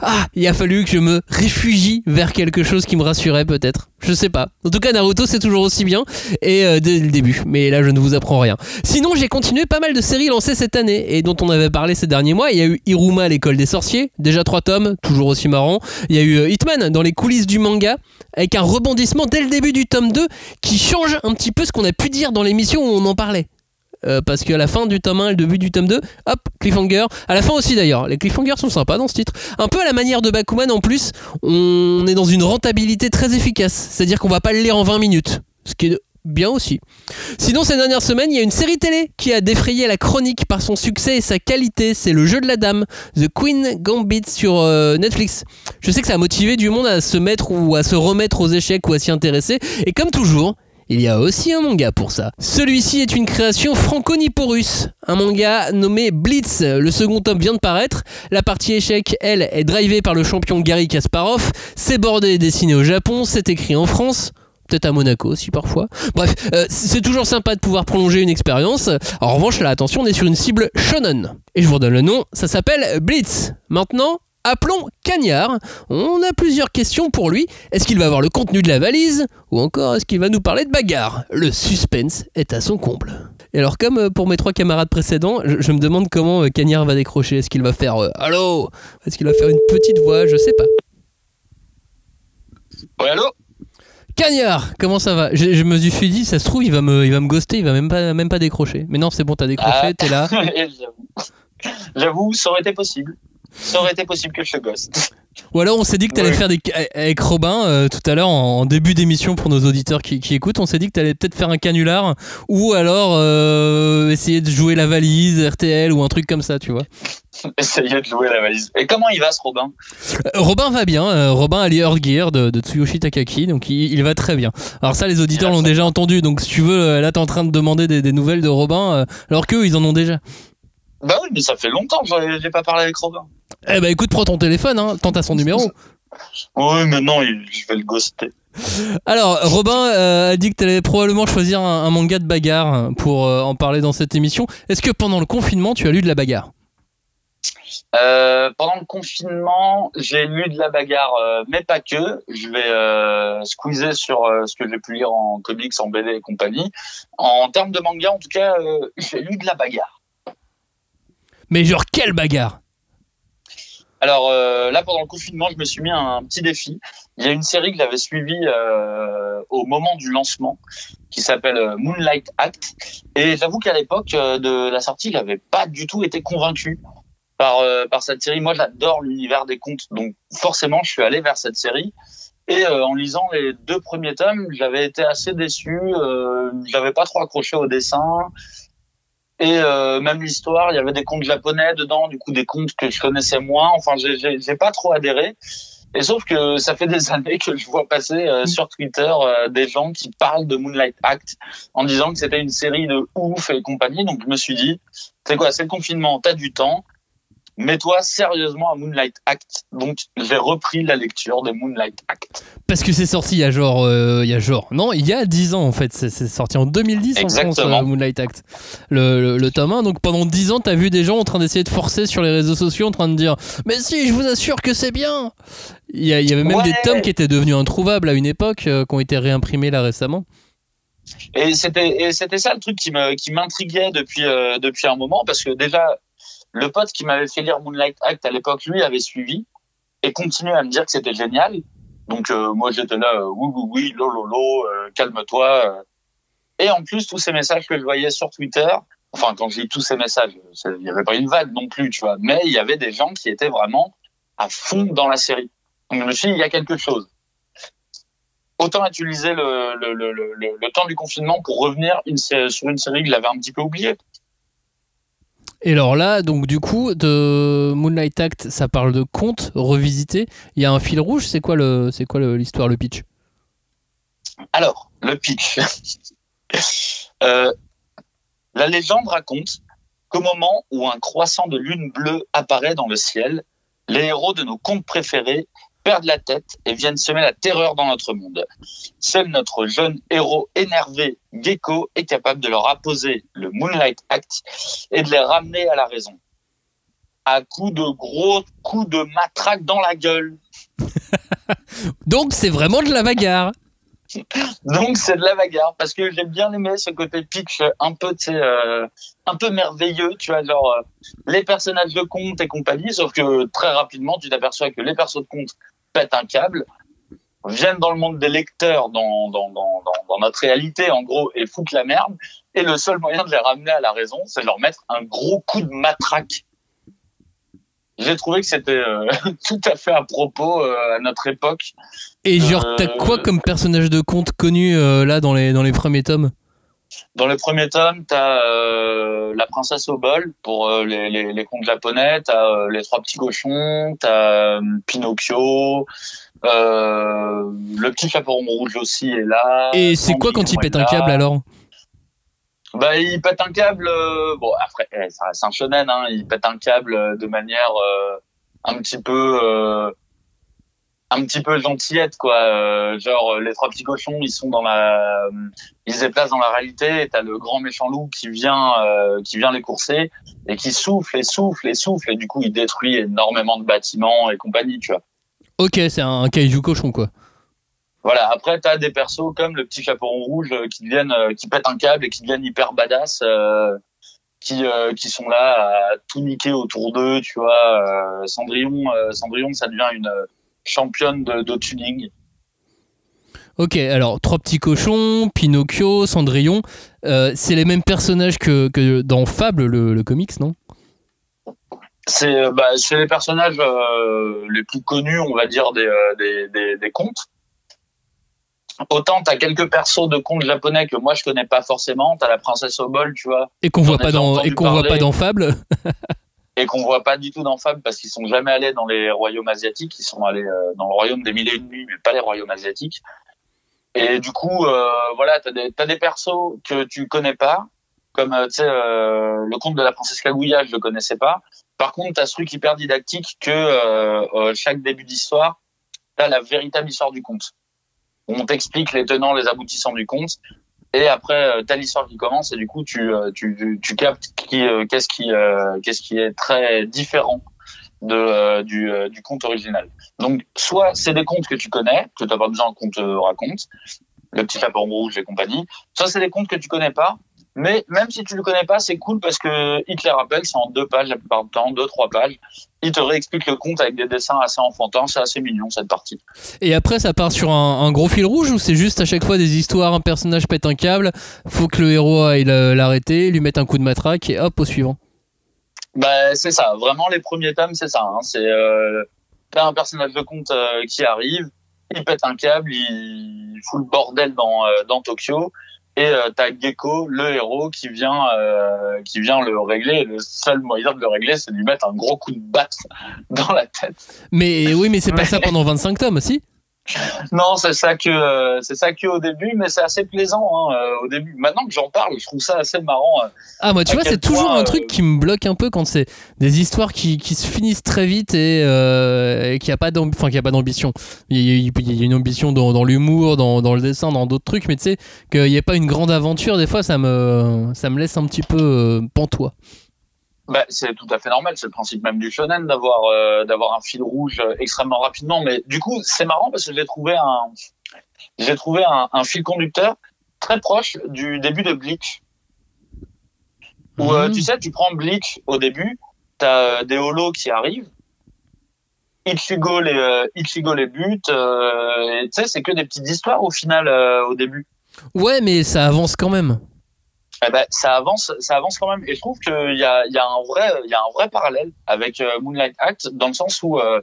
ah, il a fallu que je me réfugie vers quelque chose qui me rassurait peut-être. Je sais pas. En tout cas, Naruto c'est toujours aussi bien et euh, dès le début. Mais là, je ne vous apprends rien. Sinon, j'ai continué pas mal de séries lancées cette année et dont on avait parlé ces derniers mois. Il y a eu Iruma, l'école des sorciers, déjà trois tomes, toujours aussi marrant. Il y a eu euh, Hitman dans les coulisses du manga avec un rebondissement dès le début du tome 2 qui change un petit peu ce qu'on a pu dire dans l'émission où on en parlait. Euh, parce qu'à la fin du tome 1 et le début du tome 2, hop, cliffhanger. À la fin aussi d'ailleurs, les cliffhangers sont sympas dans ce titre. Un peu à la manière de Bakuman en plus, on est dans une rentabilité très efficace. C'est-à-dire qu'on va pas le lire en 20 minutes. Ce qui est bien aussi. Sinon, ces dernières semaines, il y a une série télé qui a défrayé la chronique par son succès et sa qualité. C'est le jeu de la dame, The Queen Gambit sur euh, Netflix. Je sais que ça a motivé du monde à se mettre ou à se remettre aux échecs ou à s'y intéresser. Et comme toujours, il y a aussi un manga pour ça. Celui-ci est une création franco-nippo-russe. Un manga nommé Blitz. Le second tome vient de paraître. La partie échec, elle, est drivée par le champion Gary Kasparov. C'est bordé et dessiné au Japon. C'est écrit en France. Peut-être à Monaco aussi parfois. Bref, euh, c'est toujours sympa de pouvoir prolonger une expérience. En revanche, là, attention, on est sur une cible shonen. Et je vous redonne le nom, ça s'appelle Blitz. Maintenant, appelons Cagnard. On a plusieurs questions pour lui. Est-ce qu'il va avoir le contenu de la valise Ou encore, est-ce qu'il va nous parler de bagarre? Le suspense est à son comble. Et alors, comme euh, pour mes trois camarades précédents, je, je me demande comment euh, Cagnard va décrocher. Est-ce qu'il va faire euh, Allô? Est-ce qu'il va faire une petite voix? Je sais pas. Ouais, allô? Cagnard, comment ça va? Je, je me suis dit, ça se trouve, il va me, il va me ghoster, il va même pas, même pas décrocher. Mais non, c'est bon, t'as décroché, Ah. t'es là. J'avoue, ça aurait été possible. Ça aurait été possible que je ghost. Ou alors on s'est dit que t'allais Ouais. faire des avec Robin euh, tout à l'heure en, en début d'émission pour nos auditeurs qui, qui écoutent, on s'est dit que t'allais peut-être faire un canular ou alors euh, essayer de jouer la valise RTL ou un truc comme ça, tu vois. Essayer de jouer la valise. Et comment il va ce Robin? Euh, Robin va bien, Robin a Earth Gear de, de Tsuyoshi Takaki, donc il, il va très bien. Alors ça les auditeurs l'ont déjà entendu, donc si tu veux, là t'es en train de demander des, des nouvelles de Robin, alors qu'eux ils en ont déjà. Bah oui, mais ça fait longtemps que j'ai pas parlé avec Robin. Eh bah écoute, prends ton téléphone, hein, tente à son numéro. Oui, mais non, je vais le ghoster. Alors, Robin euh, a dit que tu allais probablement choisir un, un manga de bagarre pour euh, en parler dans cette émission. Est-ce que pendant le confinement, tu as lu de la bagarre? Euh, pendant le confinement, j'ai lu de la bagarre, euh, mais pas que. Je vais euh, squeezer sur euh, ce que j'ai pu lire en comics, en BD et compagnie. En termes de manga, en tout cas, euh, j'ai lu de la bagarre. Mais genre, quelle bagarre? Alors euh, là, pendant le confinement, je me suis mis un petit défi. Il y a une série que j'avais suivie euh, au moment du lancement, qui s'appelle euh, Moonlight Act. Et j'avoue qu'à l'époque euh, de la sortie, j'avais pas du tout été convaincu par euh, par cette série. Moi, j'adore l'univers des contes, donc forcément, je suis allé vers cette série. Et euh, en lisant les deux premiers tomes, j'avais été assez déçu. J'avais pas trop accroché au dessin. Et euh, même l'histoire, il y avait des contes japonais dedans, du coup des contes que je connaissais moins. Enfin, j'ai- pas trop adhéré. Et sauf que ça fait des années que je vois passer euh, sur Twitter euh, des gens qui parlent de Moonlight Act en disant que c'était une série de ouf et compagnie. Donc je me suis dit, c'est quoi, c'est le confinement, t'as du temps, mets-toi sérieusement à Moonlight Act. Donc, j'ai repris la lecture de Moonlight Act. Parce que c'est sorti il y a genre, euh, il y a genre, non, il y a 10 ans en fait. C'est sorti en 2010 en France, Exactement. euh, Moonlight Act, le, le, le tome 1. Donc pendant 10 ans, t'as vu des gens en train d'essayer de forcer sur les réseaux sociaux, en train de dire, mais si, je vous assure que c'est bien. Il y, avait même Ouais. des tomes qui étaient devenus introuvables à une époque, euh, qui ont été réimprimés là récemment. Et c'était ça le truc qui me qui m'intriguait depuis euh, depuis un moment parce que déjà le pote qui m'avait fait lire Moonlight Act à l'époque lui avait suivi et continuait à me dire que c'était génial. Donc euh, moi j'étais là euh, oui oui oui lo lo euh, calme-toi et en plus tous ces messages que je voyais sur Twitter enfin quand lis tous ces messages il y avait pas une vague non plus tu vois mais il y avait des gens qui étaient vraiment à fond dans la série. Donc je me suis dit il y a quelque chose autant utiliser le, le, temps du confinement pour revenir sur une série que j'avais un petit peu oubliée. Et alors là, donc du coup, de Moonlight Act, ça parle de contes revisités. Il y a un fil rouge. C'est quoi c'est quoi l'histoire, le pitch? Alors, le pitch. Euh, la légende raconte qu'au moment où un croissant de lune bleue apparaît dans le ciel, les héros de nos contes préférés perdent la tête et viennent semer la terreur dans notre monde. Seul notre jeune héros énervé, Gecko, est capable de leur apposer le Moonlight Act et de les ramener à la raison. À coups de gros coups de matraque dans la gueule. Donc c'est vraiment de la bagarre. Donc c'est de la bagarre parce que j'ai bien aimé ce côté pitch un peu euh, un peu merveilleux, tu vois genre euh, les personnages de conte et compagnie sauf que très rapidement tu t'aperçois que les persos de conte pètent un câble viennent dans le monde des lecteurs dans, dans, dans, dans notre réalité en gros et foutent la merde et le seul moyen de les ramener à la raison c'est de leur mettre un gros coup de matraque. J'ai trouvé que c'était euh, tout à fait à propos euh, à notre époque. Et genre, Euh, t'as quoi comme personnage de conte connu euh, là dans les, dans les premiers tomes? Dans le premier tome, t'as euh, la princesse au bol pour euh, les, les, les contes japonais, t'as euh, les trois petits cochons, t'as euh, Pinocchio, euh, le petit chaperon rouge aussi est là. Et c'est quoi quand il pète un câble alors? Bah il pète un câble. euh, bon après, eh, ça reste un shonen, hein, il pète un câble euh, de manière euh, un petit peu. euh, un petit peu gentillette quoi Euh, genre les trois petits cochons ils sont dans la euh, ils se déplacent dans la réalité et t'as le grand méchant loup qui vient euh, qui vient les courser et qui souffle et souffle et souffle et du coup il détruit énormément de bâtiments et compagnie tu vois Ok, c'est un kaiju cochon quoi. Voilà après t'as des persos comme le petit chaperon rouge euh, qui deviennent euh, qui pètent un câble et qui deviennent hyper badass euh, qui euh, qui sont là à tout niquer autour d'eux tu vois euh, Cendrillon Cendrillon ça devient une championne de, de tuning Ok, alors trois petits cochons, Pinocchio, Cendrillon, euh, c'est les mêmes personnages que, que dans Fable, le, le comics, non? C'est bah, les personnages euh, les plus connus, on va dire, des, des, des, des contes. Autant t'as quelques persos de contes japonais que moi je connais pas forcément. T'as la princesse au bol, tu vois, Et qu'on voit pas dans et qu'on voit pas dans Fable? et qu'on voit pas du tout dans Fable parce qu'ils sont jamais allés dans les royaumes asiatiques. Ils sont allés euh, dans le royaume des mille et une nuits, mais pas les royaumes asiatiques. Et du coup, euh, voilà, t'as des t'as des persos que tu connais pas, comme euh, tu sais euh, le conte de la princesse Kaguya, je le connaissais pas. Par contre, t'as ce truc hyper didactique que euh, euh, chaque début d'histoire, t'as la véritable histoire du conte. On t'explique les tenants, les aboutissants du conte. Et après, euh, t'as l'histoire qui commence et du coup, tu, euh, tu, tu, tu captes qui, euh, qu'est-ce qui, qu'est-ce qui est très différent de, du, euh, du conte original. Donc, soit c'est des contes que tu connais, que t'as pas besoin qu'on te raconte, le petit chaperon rouge et compagnie. Soit c'est des contes que tu connais pas, mais même si tu le connais pas, c'est cool parce que il te les rappelle, c'est en deux pages la plupart du temps, deux, trois pages. Il te réexplique le conte avec des dessins assez enfantins, c'est assez mignon cette partie. Et après, ça part sur un, un gros fil rouge ou c'est juste à chaque fois des histoires, un personnage pète un câble, faut que le héros aille le- l'arrêter, lui mettre un coup de matraque et hop au suivant. Bah c'est ça, vraiment les premiers tomes c'est ça. Hein. C'est euh, un personnage de conte euh, qui arrive, il pète un câble, il fout le bordel dans euh, dans Tokyo et euh, t'as Gecko, le héros, qui vient euh, qui vient le régler. Et le seul moyen de le régler, c'est de lui mettre un gros coup de batte dans la tête. Mais oui, mais c'est pas ça pendant 25 tomes, si? Non, c'est ça que euh, c'est ça que au début, mais c'est assez plaisant hein, euh, au début. Maintenant que j'en parle, je trouve ça assez marrant. euh. Ah moi tu vois c'est toujours un truc qui me bloque un peu quand c'est des histoires qui, qui se finissent très vite et, euh, et qui a pas enfin qui a pas d'ambition. Il y, a- il y a une ambition dans, dans l'humour, dans, dans le dessin, dans d'autres trucs, mais tu sais qu'il n'y a pas une grande aventure. Des fois ça me ça me laisse un petit peu euh, pantois. Bah, c'est tout à fait normal, c'est le principe même du shonen d'avoir euh, d'avoir un fil rouge euh, extrêmement rapidement. Mais du coup, c'est marrant parce que j'ai trouvé un j'ai trouvé un, un fil conducteur très proche du début de Bleach. Où euh, Mhm. tu sais, tu prends Bleach au début, t'as euh, des holos qui arrivent, Ichigo les euh, Ichigo les bute, euh, tu sais, c'est que des petites histoires au final euh, au début. Ouais mais ça avance quand même. Eh ben, ça avance, ça avance quand même. Et je trouve qu'il y a, y a un vrai, il y a un vrai parallèle avec euh, Moonlight Act dans le sens où euh,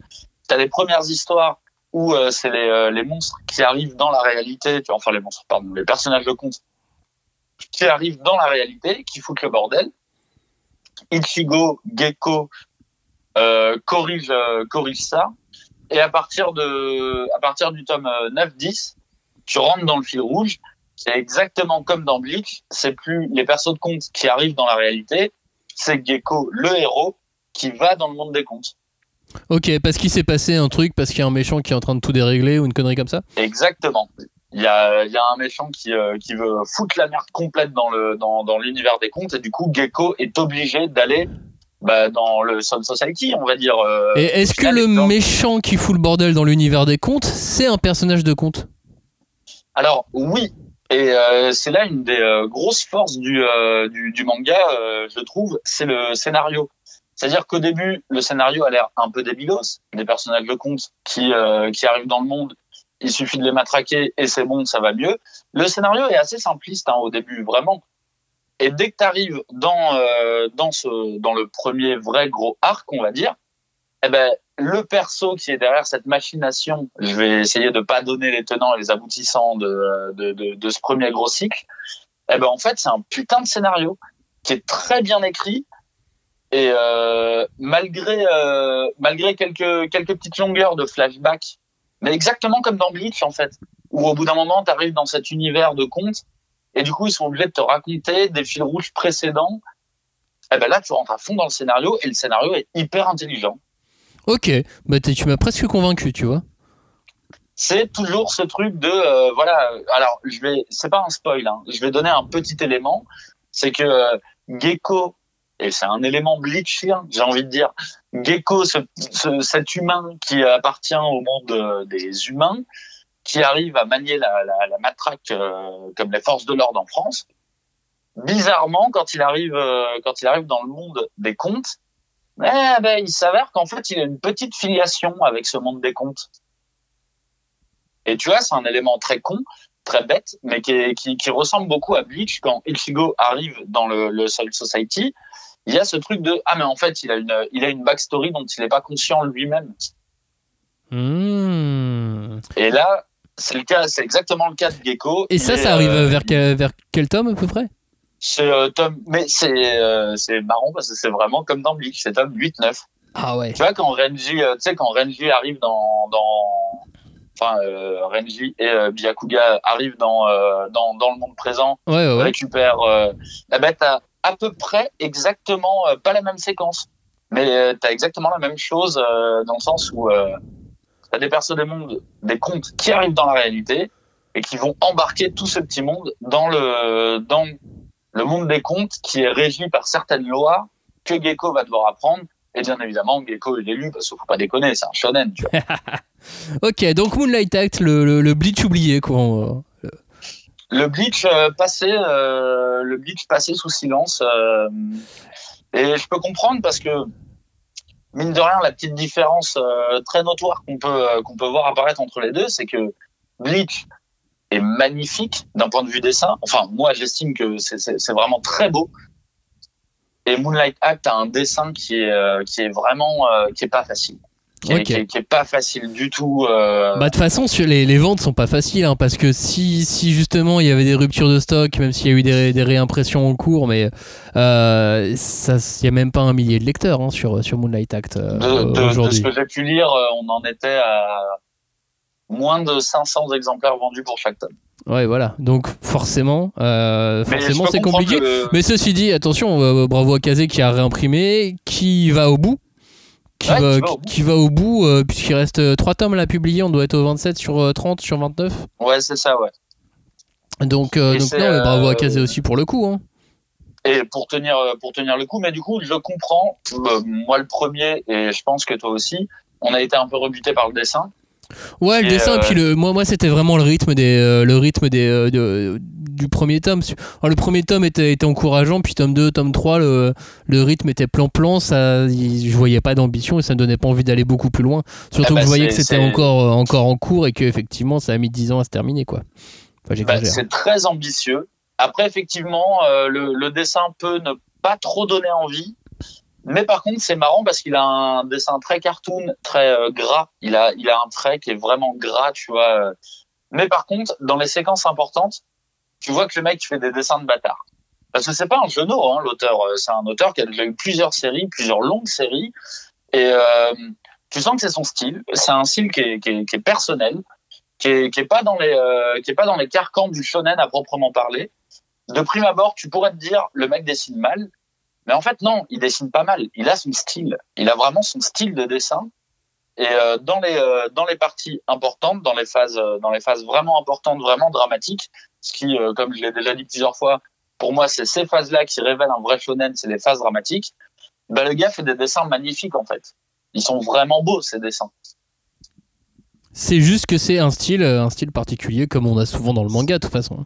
t'as les premières histoires où euh, c'est les, euh, les monstres qui arrivent dans la réalité, tu vois, enfin les monstres, pardon, les personnages de conte qui arrivent dans la réalité, qui foutent le bordel. Ichigo, Gecko euh, corrige, corrige ça. Et à partir de, à partir du tome euh, 9-10, tu rentres dans le fil rouge c'est exactement comme dans Bleach, c'est plus les persos de contes qui arrivent dans la réalité, c'est Gecko, le héros, qui va dans le monde des contes. Ok parce qu'il s'est passé un truc parce qu'il y a un méchant qui est en train de tout dérégler ou une connerie comme ça? Exactement. Il y a, il y a un méchant qui, euh, qui veut foutre la merde complète dans le dans, dans l'univers des contes et du coup Gecko est obligé d'aller bah, dans le Soul Society, on va dire. euh, Et est-ce que le dans- méchant qui fout le bordel dans l'univers des contes c'est un personnage de conte? Alors oui, et euh, c'est là une des euh, grosses forces du, euh, du, du manga, euh, je trouve, c'est le scénario. C'est-à-dire qu'au début, le scénario a l'air un peu débilos, des personnages de contes qui, euh, qui arrivent dans le monde, il suffit de les matraquer et c'est bon, ça va mieux. Le scénario est assez simpliste hein, au début, vraiment. Et dès que tu arrives dans, euh, dans, ce, dans le premier vrai gros arc, on va dire, eh ben, le perso qui est derrière cette machination, je vais essayer de pas donner les tenants et les aboutissants de, ce premier gros cycle, eh ben, en fait, c'est un putain de scénario qui est très bien écrit. Et euh, malgré euh, quelques petites longueurs de flashback, mais exactement comme dans Bleach en fait, où au bout d'un moment tu arrives dans cet univers de contes et du coup ils sont obligés de te raconter des fils rouges précédents. Et ben là tu rentres à fond dans le scénario et le scénario est hyper intelligent. Ok. Bah tu m'as presque convaincu tu vois. c'est toujours ce truc de euh, voilà alors je vais c'est pas un spoil hein, je vais donner un petit élément. C'est que euh, Gecko et c'est un élément bleachien j'ai envie de dire. Gecko ce, ce- cet humain qui appartient au monde euh, des humains qui arrive à manier la, matraque comme les forces de l'ordre en France. Bizarrement quand il arrive quand il arrive dans le monde des contes eh ben, il s'avère qu'en fait il a une petite filiation avec ce monde des contes et tu vois, c'est un élément très con, très bête, mais qui, est- qui, qui ressemble beaucoup à Bleach quand Ichigo arrive dans le, le Soul Society. Il y a ce truc de ah mais en fait il a une il a une backstory dont il n'est pas conscient lui-même. Hmm. Et là c'est le cas, c'est exactement le cas de Gecko. Et ça, ça arrive euh, vers vers quel tome à peu près? C'est euh, tome, mais c'est euh, marrant parce que c'est vraiment comme dans Bleach, c'est tome 8-9. Ah ouais. Tu vois quand Renji, euh, tu sais quand Renji arrive dans dans enfin euh, Renji et euh, Byakuga arrivent dans dans dans le monde présent, Ouais, ouais, ouais. récupère euh, eh ben t'as à peu près exactement pas la même séquence, mais t'as exactement la même chose dans le sens où t'as des persos des mondes, des contes qui arrivent dans la réalité et qui vont embarquer tout ce petit monde dans le dans le monde des contes qui est régi par certaines lois que Gecko va devoir apprendre. Et bien évidemment, Gecko est l'élu parce qu'il faut pas déconner, c'est un shonen, tu vois. Ok, donc Moonlight Act, le, le, le Bleach oublié, quoi. on- le Bleach euh, passé, euh, le Bleach passé sous silence. euh, et je peux comprendre parce que mine de rien, la petite différence euh, très notoire qu'on peut euh, qu'on peut voir apparaître entre les deux, c'est que Bleach est magnifique d'un point de vue dessin. Enfin, moi, j'estime que c'est- vraiment très beau. Et Moonlight Act a un dessin qui est euh, qui est vraiment euh, qui est pas facile, qui est, Ok. qui est- qui est pas facile du tout. euh, Bah de toute façon, les, les ventes sont pas faciles, hein, parce que si, si justement il y avait des ruptures de stock, même s'il y a eu des, des réimpressions en cours, mais euh, ça, il y a même pas un millier de lecteurs hein, sur, sur Moonlight Act euh, de, de- ce aujourd'hui. que j'ai pu lire, on en était à moins de 500 exemplaires vendus pour chaque tome. Ouais, voilà. Donc forcément, euh, forcément c'est compliqué. Mais ceci dit, attention, euh, bravo à Kazé qui a réimprimé, qui va au bout. Qui, Ouais, va, qui va au qui- qui va au bout, euh, puisqu'il reste 3 tomes là à publier, on doit être au 27 sur euh, 30, sur 29. Ouais, c'est ça, ouais. Donc, non, bravo à Kazé aussi pour le coup. Hein. Et pour tenir pour tenir le coup, mais du coup, je comprends. moi, le premier, et je pense que toi aussi, on a été un peu rebuté par le dessin. Ouais, le Et, dessin, euh, puis le, moi, moi c'était vraiment le rythme, des, euh, le rythme des, euh, de- du premier tome. Alors, le premier tome était, était encourageant, puis tome 2, tome 3, le, le rythme était plan-plan, ça, je voyais pas d'ambition et ça me donnait pas envie d'aller beaucoup plus loin. Surtout Ah bah, que je voyais que c'était encore, euh, encore en cours et qu'effectivement ça a mis 10 ans à se terminer. quoi. Enfin, Bah, c'est très ambitieux. Après, effectivement, euh, le, le dessin peut ne pas trop donner envie. Mais par contre, c'est marrant parce qu'il a un dessin très cartoon, très euh, gras. Il a, il a un trait qui est vraiment gras, tu vois. euh. Mais par contre, dans les séquences importantes, tu vois que le mec fait des dessins de bâtard. Parce que c'est pas un genou, hein, l'auteur. Euh, C'est un auteur qui a déjà eu plusieurs séries, plusieurs longues séries. Et euh, tu sens que c'est son style. C'est un style qui est, qui est, qui est personnel, qui est, qui est pas dans les, euh, qui est pas dans les carcans du shonen à proprement parler. De prime abord, tu pourrais te dire le mec dessine mal, mais en fait non, il dessine pas mal. Il a son style. Il a vraiment son style de dessin. Et euh, dans les euh, dans les parties importantes, dans les phases euh, dans les phases vraiment importantes, vraiment dramatiques, ce qui, comme je l'ai déjà dit plusieurs fois, pour moi c'est ces phases-là qui révèlent un vrai shonen, c'est les phases dramatiques. Bah, le gars fait des dessins magnifiques en fait. Ils sont vraiment beaux ces dessins. C'est juste que c'est un style, un style particulier comme on a souvent dans le manga de toute façon.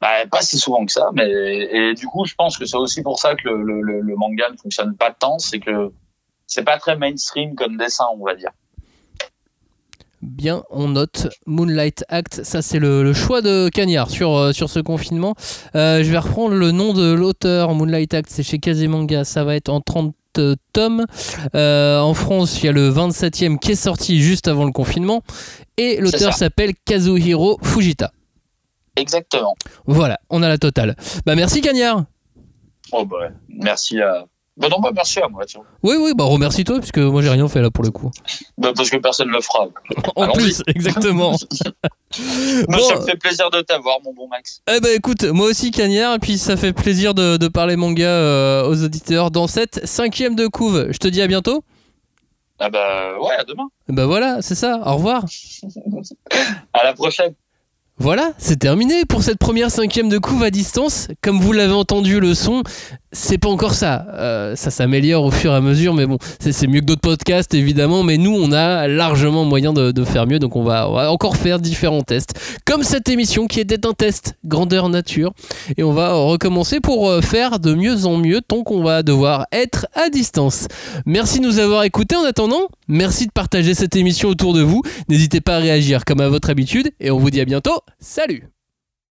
Bah, pas si souvent que ça, mais et du coup, je pense que c'est aussi pour ça que le, le, le manga ne fonctionne pas tant, c'est que c'est pas très mainstream comme dessin, on va dire. Bien, on note Moonlight Act. Ça, c'est le, le choix de Cagnard sur, euh, sur ce confinement. Euh, je vais reprendre le nom de l'auteur. Moonlight Act, c'est chez Kazemanga. Ça va être en 30 tomes. Euh, en France, il y a le 27e qui est sorti juste avant le confinement. Et l'auteur s'appelle Kazuhiro Fujita. Exactement. Voilà, on a la totale. Bah, merci Cagnard. Oh bah, merci à. Bah non, bah merci à moi, tiens. Oui, oui, bah remercie-toi, puisque moi j'ai rien fait là pour le coup. Bah, parce que personne ne le fera. En plus, exactement. Moi, Bon. ça me fait plaisir de t'avoir, mon bon Max. Eh ben écoute, moi aussi Cagnard, et puis ça fait plaisir de, de parler manga euh, aux auditeurs dans cette cinquième de couve. Je te dis à bientôt. Ah bah ouais, à demain. Bah voilà, c'est ça, au revoir. À la prochaine. Voilà, c'est terminé pour cette première cinquième de couve à distance. Comme vous l'avez entendu, le son, c'est pas encore ça. Euh, ça s'améliore au fur et à mesure, mais bon, c'est mieux que d'autres podcasts évidemment. Mais nous, on a largement moyen de, de faire mieux, donc on va, on va encore faire différents tests. Comme cette émission qui était un test grandeur nature. Et on va recommencer pour euh, faire de mieux en mieux, tant qu'on va devoir être à distance. Merci de nous avoir écoutés en attendant. Merci de partager cette émission autour de vous. N'hésitez pas à réagir comme à votre habitude, et on vous dit à bientôt. Salut